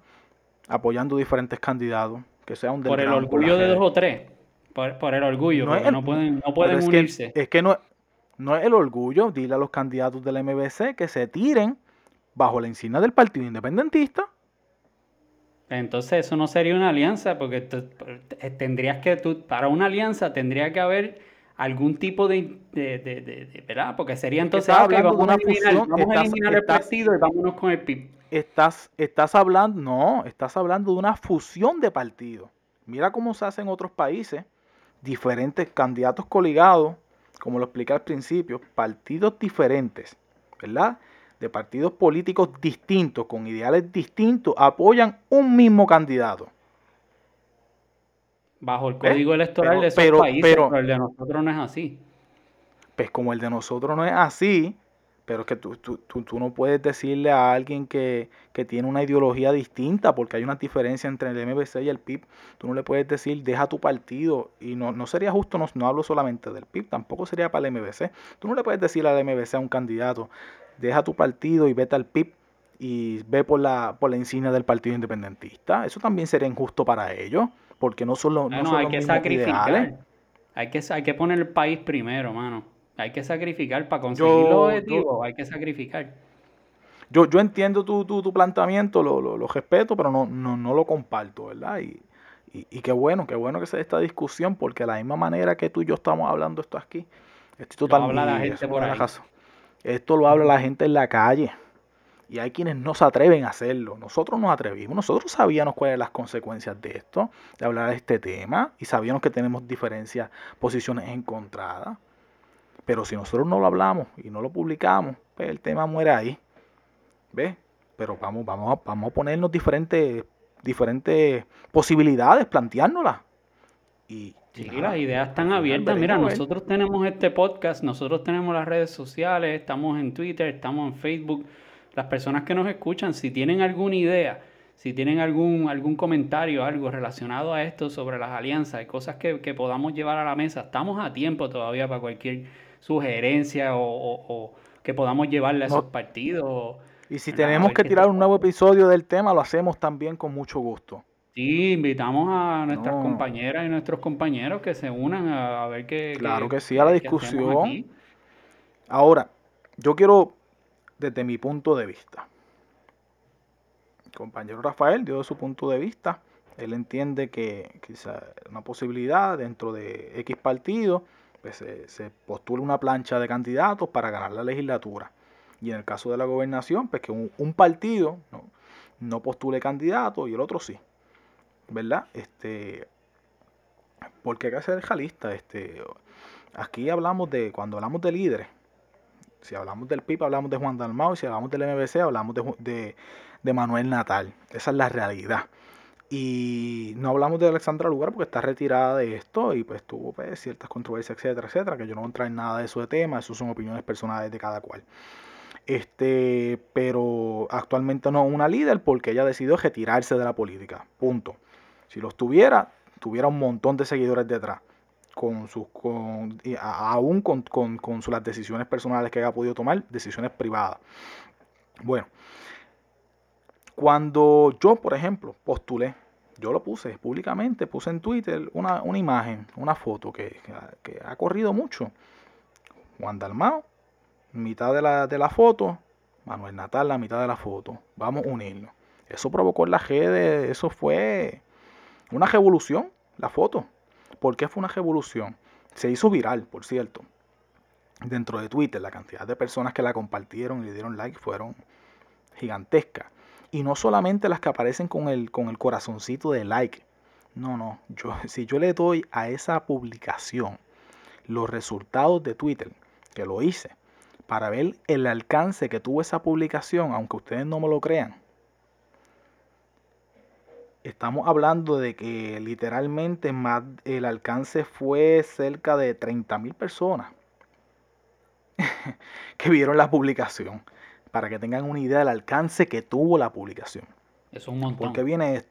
apoyando diferentes candidatos, que sea un Por el orgullo de dos o tres, por, el orgullo, no, no pueden, no pueden unirse. es que no, no es el orgullo, dile a los candidatos del MBC que se tiren bajo la insignia del Partido Independentista. Entonces eso no sería una alianza, porque tendrías que, tú, para una alianza tendría que haber algún tipo de, de, ¿verdad? Porque sería entonces, ah, de una fusión, vamos a eliminar el partido y vámonos con el PIB estás, estás hablando, no, estás hablando de una fusión de partidos. Mira cómo se hace en otros países, diferentes candidatos coligados, como lo expliqué al principio, partidos diferentes, ¿verdad? De partidos políticos distintos, con ideales distintos, apoyan un mismo candidato. Bajo el código electoral de esos países, pero el de nosotros no es así. Pues como el de nosotros no es así, pero es que tú, tú, tú, no puedes decirle a alguien que, tiene una ideología distinta, porque hay una diferencia entre el MBC y el PIB. Tú no le puedes decir, deja tu partido. Y no, no sería justo, no, no hablo solamente del PIB, tampoco sería para el MBC. Tú no le puedes decir al MBC a un candidato, deja tu partido y vete al PIB y ve por la, por la insignia del Partido Independentista. Eso también sería injusto para ellos, porque no son los, no, hay que sacrificar. Hay que, hay que poner el país primero, mano. Hay que sacrificar para conseguir los objetivos, hay que sacrificar. Yo, yo entiendo tu, tu, planteamiento, lo, lo, respeto, pero no, no, lo comparto, ¿verdad? Y, y, qué bueno, qué bueno que se dé esta discusión, porque de la misma manera que tú y yo estamos hablando esto aquí, esto totalmente la gente por ahí. Esto lo habla la gente en la calle. Y hay quienes no se atreven a hacerlo. Nosotros nos atrevimos. Nosotros sabíamos cuáles eran las consecuencias de esto, de hablar de este tema, y sabíamos que tenemos diferencias, posiciones encontradas. Pero si nosotros no lo hablamos y no lo publicamos, pues el tema muere ahí. ¿Ves? Pero vamos, vamos, a, vamos a ponernos diferentes, diferentes posibilidades, planteárnoslas. Y, sí, las ideas están abiertas. Mira, nosotros tenemos este podcast, nosotros tenemos las redes sociales, estamos en Twitter, estamos en Facebook. Las personas que nos escuchan, si tienen alguna idea, si tienen algún, algún comentario, algo relacionado a esto sobre las alianzas y cosas que, que podamos llevar a la mesa, estamos a tiempo todavía para cualquier sugerencias o, que podamos llevarle a esos partidos. Y si tenemos que tirar un nuevo episodio del tema, lo hacemos también con mucho gusto. Sí, invitamos a nuestras compañeras y nuestros compañeros que se unan a, ver qué. Claro que sí, a la discusión. Ahora, yo quiero, desde mi punto de vista, el compañero Rafael dio su punto de vista. Él entiende que quizá una posibilidad dentro de X partido pues, se, postula una plancha de candidatos para ganar la legislatura. Y en el caso de la gobernación, pues que un, partido ¿no? postule candidato y el otro sí. ¿Verdad? Este, porque hay que ser realista. Este, aquí hablamos de, cuando hablamos de líderes, si hablamos del PIB, hablamos de Juan Dalmau, si hablamos del MBC, hablamos de, de, Manuel Natal. Esa es la realidad. Y no hablamos de Alexandra Lugar porque está retirada de esto y pues tuvo pues, ciertas controversias, etcétera, etcétera, que yo no voy a entrar en nada de eso de tema, eso son opiniones personales de cada cual. Este, pero actualmente no una líder porque ella decidió retirarse de la política. Punto. Si los tuviera, tuviera un montón de seguidores detrás. Con sus, con, aún con, con, con las decisiones personales que haya podido tomar, decisiones privadas. Bueno, cuando yo, por ejemplo, postulé, yo lo puse públicamente, puse en Twitter una, una imagen, una foto que, que, ha corrido mucho. Juan Dalmao mitad de la, de la foto, Manuel Natal, la mitad de la foto. Vamos a unirnos. Eso provocó en la redes, eso fue una revolución, la foto. ¿Por qué fue una revolución? Se hizo viral, por cierto. Dentro de Twitter, la cantidad de personas que la compartieron y le dieron like fueron gigantescas. Y no solamente las que aparecen con el, con el corazoncito de like. No, no. Yo, (laughs) si yo le doy a esa publicación los resultados de Twitter, que lo hice, para ver el alcance que tuvo esa publicación, aunque ustedes no me lo crean. Estamos hablando de que literalmente más, el alcance fue cerca de 30 mil personas (laughs) que vieron la publicación. Para que tengan una idea del alcance que tuvo la publicación. Eso es un montón. Porque viene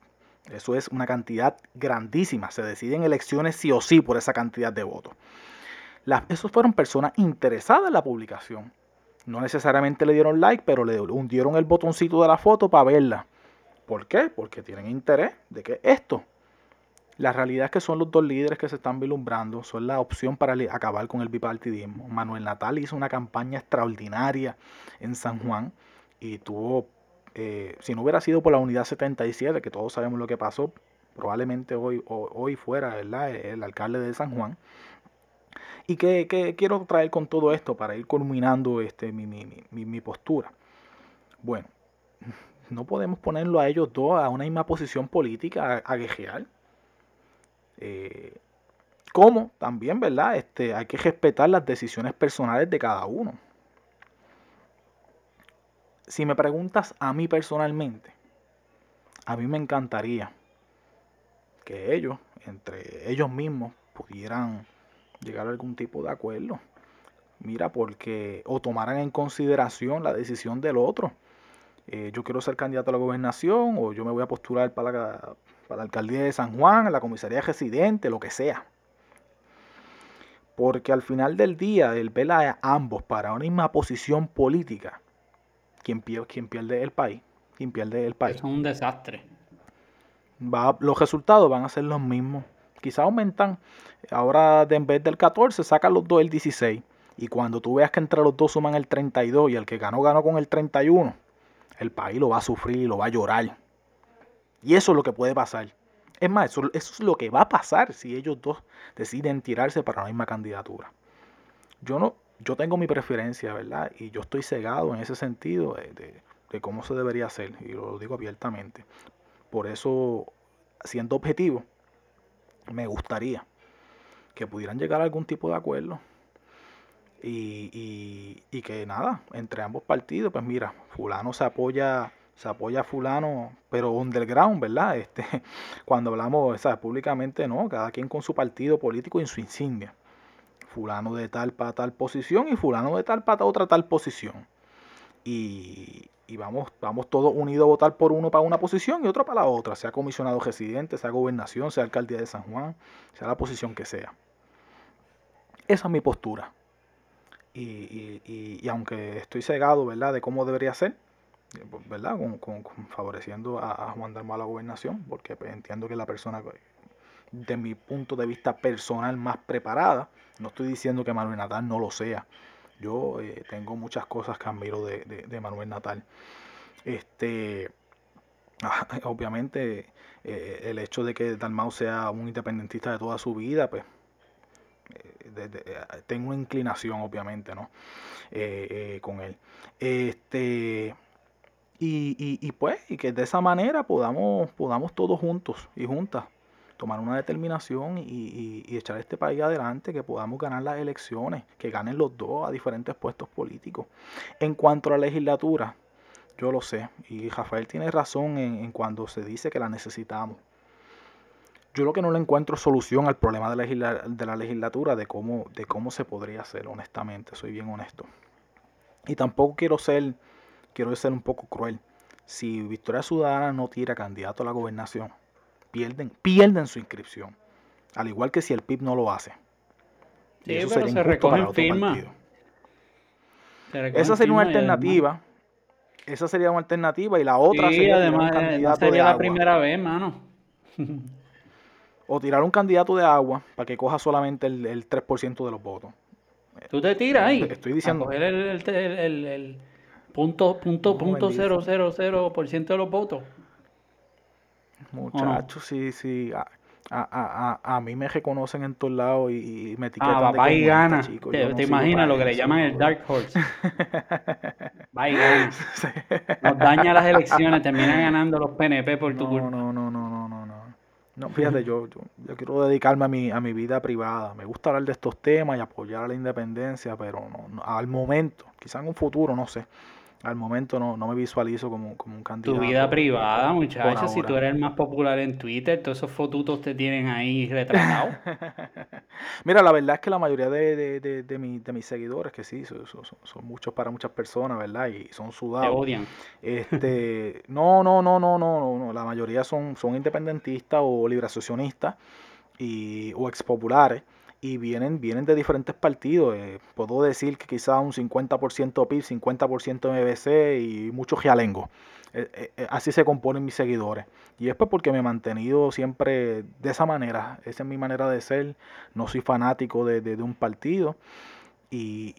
Eso es una cantidad grandísima. Se deciden elecciones sí o sí por esa cantidad de votos. Las, esos fueron personas interesadas en la publicación. No necesariamente le dieron like, pero le hundieron el botoncito de la foto para verla. ¿Por qué? Porque tienen interés de que esto. La realidad es que son los dos líderes que se están vislumbrando, son la opción para acabar con el bipartidismo. Manuel Natal hizo una campaña extraordinaria en San Juan y tuvo, eh, si no hubiera sido por la unidad 77, que todos sabemos lo que pasó, probablemente hoy, fuera ¿verdad? el alcalde de San Juan, ¿Y qué, qué, quiero traer con todo esto para ir culminando este, mi, postura? Bueno, no podemos ponerlo a ellos dos a una misma posición política, a, a guerrear. Eh, como también, ¿verdad? Este, hay que respetar las decisiones personales de cada uno. Si me preguntas a mí personalmente, a mí me encantaría que ellos, entre ellos mismos, pudieran llegar a algún tipo de acuerdo. Mira, porque o tomaran en consideración la decisión del otro. Eh, yo quiero ser candidato a la gobernación o yo me voy a postular para la, para la alcaldía de San Juan, la comisaría residente, lo que sea. Porque al final del día, el ver a ambos para una misma posición política, quien pierde, quien pierde el país, quien pierde el país. Es un desastre. Va, los resultados van a ser los mismos quizá aumentan. Ahora en vez del 14 sacan los dos el 16. Y cuando tú veas que entre los dos suman el 32 y el que ganó ganó con el 31, el país lo va a sufrir y lo va a llorar. Y eso es lo que puede pasar. Es más, eso, es lo que va a pasar si ellos dos deciden tirarse para la misma candidatura. Yo no, yo tengo mi preferencia, ¿verdad? Y yo estoy cegado en ese sentido de, de, de cómo se debería hacer. Y lo digo abiertamente. Por eso, siendo objetivo, me gustaría que pudieran llegar a algún tipo de acuerdo. Y, y, que nada, entre ambos partidos, pues mira, fulano se apoya, se apoya a fulano, pero underground, ¿verdad? (laughs) Este, cuando hablamos, ¿sabes? públicamente no, cada quien con su partido político y su insignia. Fulano de tal para tal posición y fulano de tal para otra tal posición. Y, y vamos, vamos todos unidos a votar por uno para una posición y otro para la otra, sea comisionado residente, sea gobernación, sea alcaldía de San Juan, sea la posición que sea. Esa es mi postura. Y, y, y, aunque estoy cegado, ¿verdad?, de cómo debería ser, ¿verdad?, con, con, favoreciendo a, a, Juan Dalmau a la gobernación, porque pues, entiendo que la persona, de mi punto de vista personal, más preparada. No estoy diciendo que Manuel Natal no lo sea yo eh, tengo muchas cosas que admiro de, de, Manuel Natal. Este, (laughs) obviamente, eh, el hecho de que Dalmau sea un independentista de toda su vida, pues eh, de, de, tengo una inclinación, obviamente, ¿no? con él. Este, y, y, pues, y que de esa manera podamos, podamos todos juntos y juntas tomar una determinación y, y, echar este país adelante, que podamos ganar las elecciones, que ganen los dos a diferentes puestos políticos. En cuanto a la legislatura, yo lo sé, y Rafael tiene razón en cuando se dice que la necesitamos. Yo lo que no le encuentro solución al problema de la, de la legislatura, de cómo, de cómo se podría hacer, honestamente, soy bien honesto. Y tampoco quiero ser, quiero ser un poco cruel. Si Victoria Ciudadana no tira candidato a la gobernación, pierden, pierden su inscripción. Al igual que si el PIB no lo hace. Sí, eso pero se recogen firma. Esa sería una alternativa. Esa sería una alternativa y la otra sería además, candidato sería la primera vez, mano. (laughs) o tirar un candidato de agua para que coja solamente el, el 3% de los votos. Tú te tiras ahí. Estoy diciendo. A coger el, el, el punto, punto, punto cero, cero, cero por ciento de los votos. Muchachos, sí, sí. A, a, a, a, mí me reconocen en todos lados y, me etiquetan. Ah, va y gana. te, te imaginas lo que le llaman el Dark Horse. (laughs) va y gana. Nos daña las elecciones, termina ganando los PNP por tu no, culpa. No, no, no, no, no. No, fíjate, yo, yo, yo, quiero dedicarme a mi, a mi vida privada. Me gusta hablar de estos temas y apoyar a la independencia, pero no, al momento, quizá en un futuro, no sé al momento no, no me visualizo como, como un candidato. Tu vida privada, muchachos, si tú eres el más popular en Twitter, todos esos fotutos te tienen ahí retratados. (laughs) Mira, la verdad es que la mayoría de, de, de, mis seguidores, que sí, son, son, muchos para muchas personas, ¿verdad? Y son sudados. Te odian. Este, (laughs) no, no, no, no, no, no, la mayoría son, son independentistas o liberacionistas y, o expopulares y vienen, vienen de diferentes partidos. Eh, puedo decir que quizás un 50% PIB, 50% MBC y mucho gialengo. Eh, eh, así se componen mis seguidores. Y es pues porque me he mantenido siempre de esa manera. Esa es mi manera de ser. No soy fanático de, de, un partido. Y,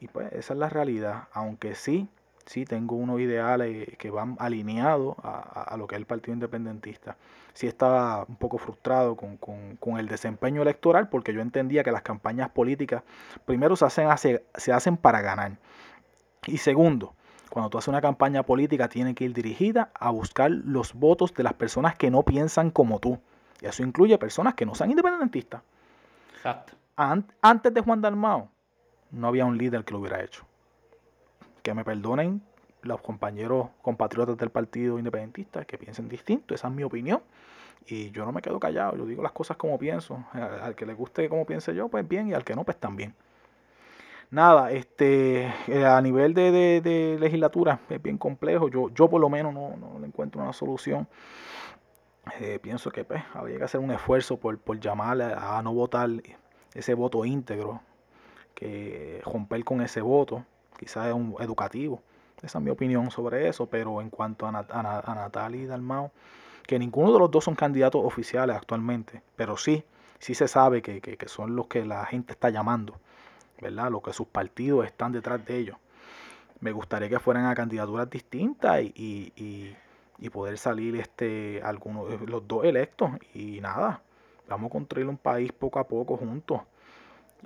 y, pues esa es la realidad. Aunque sí, sí tengo unos ideales que van alineados a, a, lo que es el Partido Independentista. Sí estaba un poco frustrado con, con, con, el desempeño electoral porque yo entendía que las campañas políticas primero se hacen, se hacen para ganar. Y segundo, cuando tú haces una campaña política tiene que ir dirigida a buscar los votos de las personas que no piensan como tú. Y eso incluye personas que no sean independentistas. Exacto. Antes de Juan Dalmao, no había un líder que lo hubiera hecho que me perdonen los compañeros compatriotas del Partido Independentista que piensen distinto, esa es mi opinión. Y yo no me quedo callado, yo digo las cosas como pienso. Al que le guste como piense yo, pues bien, y al que no, pues también. Nada, este, eh, a nivel de, legislatura es bien complejo. Yo, yo por lo menos no, no encuentro una solución. Eh, pienso que pues, habría que hacer un esfuerzo por, por llamar a, no votar ese voto íntegro, que romper con ese voto quizás es un educativo. Esa es mi opinión sobre eso, pero en cuanto a, Nat y Dalmao, que ninguno de los dos son candidatos oficiales actualmente, pero sí, sí se sabe que, que, son los que la gente está llamando, ¿verdad? Los que sus partidos están detrás de ellos. Me gustaría que fueran a candidaturas distintas y, y, y poder salir este algunos los dos electos y nada, vamos a construir un país poco a poco juntos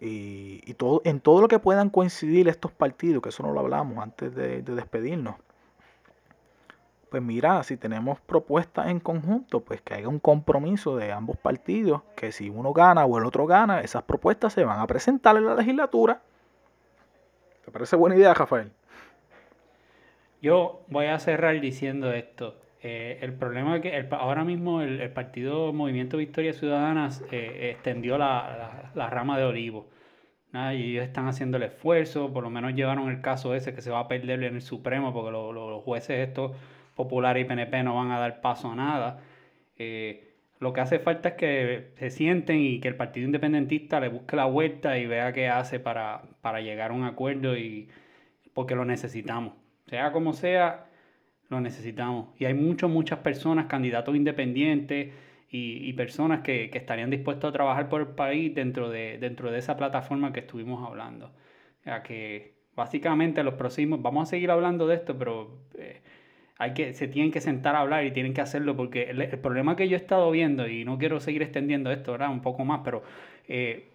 y, todo, en todo lo que puedan coincidir estos partidos, que eso no lo hablamos antes de, despedirnos. Pues mira, si tenemos propuestas en conjunto, pues que haya un compromiso de ambos partidos, que si uno gana o el otro gana, esas propuestas se van a presentar en la legislatura. ¿Te parece buena idea, Rafael? Yo voy a cerrar diciendo esto. Eh, el problema es que ahora mismo el, partido Movimiento Victoria Ciudadana eh, extendió la, rama de olivo. Y ellos están haciendo el esfuerzo, por lo menos llevaron el caso ese que se va a perder en el Supremo porque los jueces estos populares y PNP no van a dar paso a nada. Eh, lo que hace falta es que se sienten y que el Partido Independentista le busque la vuelta y vea qué hace para, para llegar a un acuerdo y porque lo necesitamos. Sea como sea, lo necesitamos. Y hay muchas, muchas personas, candidatos independientes y, personas que, estarían dispuestos a trabajar por el país dentro de, dentro de esa plataforma que estuvimos hablando. O que básicamente los próximos, vamos a seguir hablando de esto, pero eh, hay que, se tienen que sentar a hablar y tienen que hacerlo porque el, problema que yo he estado viendo, y no quiero seguir extendiendo esto ¿verdad? un poco más, pero eh,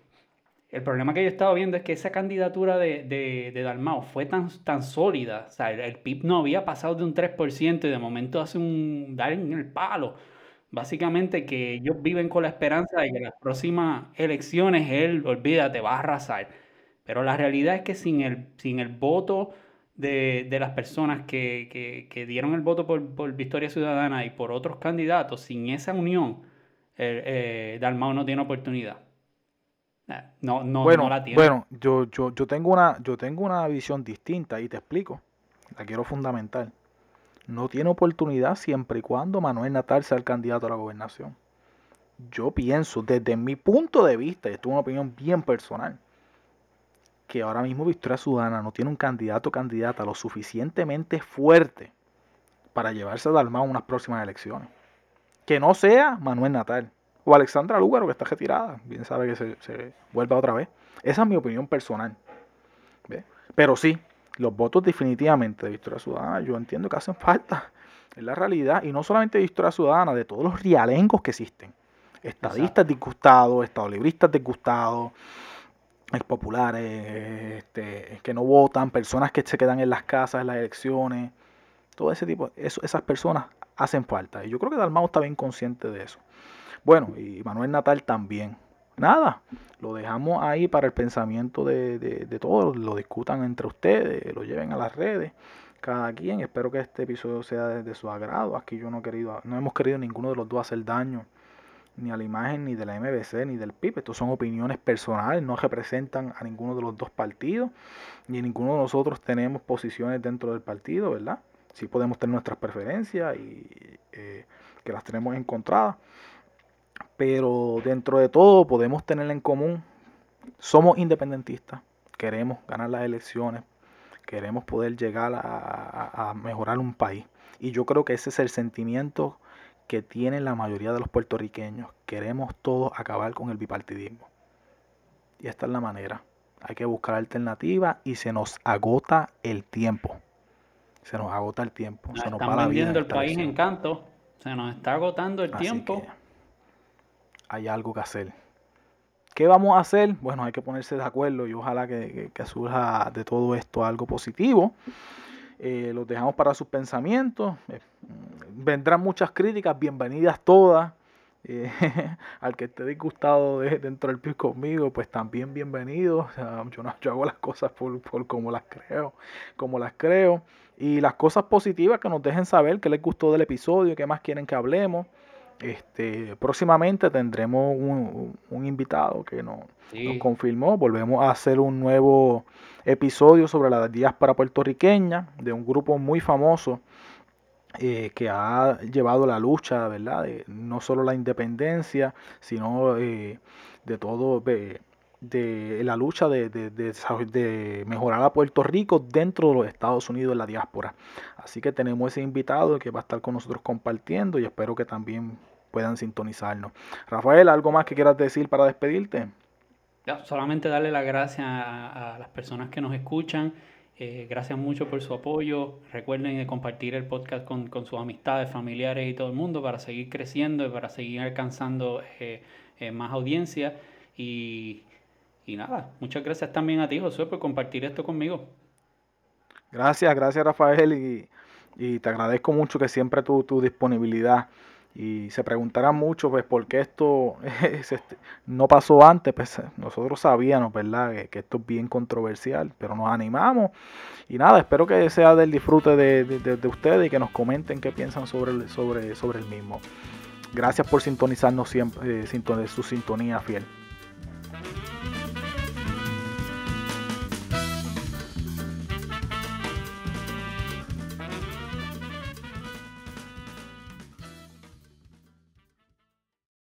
el problema que yo he estado viendo es que esa candidatura de, de, de Dalmao fue tan, tan sólida. O sea, el, PIB no había pasado de un 3% y de momento hace un dar en el palo. Básicamente que ellos viven con la esperanza de que en las próximas elecciones él, olvídate, va a arrasar. Pero la realidad es que sin el, sin el voto de, las personas que, dieron el voto por, por, Victoria Ciudadana y por otros candidatos, sin esa unión, eh, Dalmau no tiene oportunidad. No, no, bueno, la tiene. Bueno, yo, yo, yo, tengo una, yo tengo una visión distinta y te explico. La quiero fundamental. No tiene oportunidad siempre y cuando Manuel Natal sea el candidato a la gobernación. Yo pienso, desde mi punto de vista, y esto es una opinión bien personal, que ahora mismo Victoria Ciudadana no tiene un candidato o candidata lo suficientemente fuerte para llevarse a Dalmau unas próximas elecciones. Que no sea Manuel Natal o Alexandra Lúgaro, que está retirada. Bien sabe que se, vuelva otra vez. Esa es mi opinión personal. Pero sí, los votos definitivamente de Victoria Ciudadana, yo entiendo que hacen falta. Es la realidad. Y no solamente de Victoria Ciudadana, de todos los rialencos que existen. Estadistas disgustados, estadolibristas disgustados, populares, este, que no votan, personas que se quedan en las casas en las elecciones, todo ese tipo, eso, esas personas hacen falta. Y yo creo que Dalmau está bien consciente de eso. Bueno, y Manuel Natal también. Nada, lo dejamos ahí para el pensamiento de, de, todos, lo discutan entre ustedes, lo lleven a las redes, cada quien. Espero que este episodio sea de, de su agrado. Aquí yo no he querido, no hemos querido ninguno de los dos hacer daño ni a la imagen ni de la MBC ni del PIB. Estos son opiniones personales, no representan a ninguno de los dos partidos, ni ninguno de nosotros tenemos posiciones dentro del partido, ¿verdad? Sí podemos tener nuestras preferencias y eh, que las tenemos encontradas, pero dentro de todo podemos tener en común, somos independentistas, queremos ganar las elecciones, queremos poder llegar a, a mejorar un país. Y yo creo que ese es el sentimiento que tienen la mayoría de los puertorriqueños. Queremos todos acabar con el bipartidismo. Y esta es la manera. Hay que buscar alternativas y se nos agota el tiempo. Se nos agota el tiempo. se nos va el país en canto. Se nos está agotando el tiempo. Hay algo que hacer. ¿Qué vamos a hacer? Bueno, hay que ponerse de acuerdo y ojalá que, que surja de todo esto algo positivo. Eh, los dejamos para sus pensamientos. Eh, vendrán muchas críticas, bienvenidas todas. Eh, (laughs) al que esté disgustado de, dentro del PIB conmigo, pues también bienvenido. yo, no, yo hago las cosas por, por como las creo, como las creo. Y las cosas positivas que nos dejen saber qué les gustó del episodio, qué más quieren que hablemos. Este, próximamente tendremos un, invitado que nos, confirmó. Volvemos a hacer un nuevo episodio sobre la diáspora puertorriqueña de un grupo muy famoso eh, que ha llevado la lucha, ¿verdad? De no solo la independencia, sino eh, de todo, de, la lucha de, de, mejorar a Puerto Rico dentro de los Estados Unidos en la diáspora. Así que tenemos ese invitado que va a estar con nosotros compartiendo y espero que también puedan sintonizarnos. Rafael, ¿algo más que quieras decir para despedirte? solamente darle las gracias a, las personas que nos escuchan. Eh, gracias mucho por su apoyo. Recuerden compartir el podcast con, sus amistades, familiares y todo el mundo para seguir creciendo y para seguir alcanzando eh, eh, más audiencia. Y, nada, muchas gracias también a ti, Josué, por compartir esto conmigo. Gracias, gracias Rafael y, y te agradezco mucho que siempre tu, tu disponibilidad y se preguntarán mucho pues por qué esto (laughs) este, no pasó antes, pues nosotros sabíamos, ¿verdad? Que, esto es bien controversial, pero nos animamos y nada, espero que sea del disfrute de, ustedes y que nos comenten qué piensan sobre el, sobre, sobre el mismo. Gracias por sintonizarnos siempre, eh, su sintonía fiel.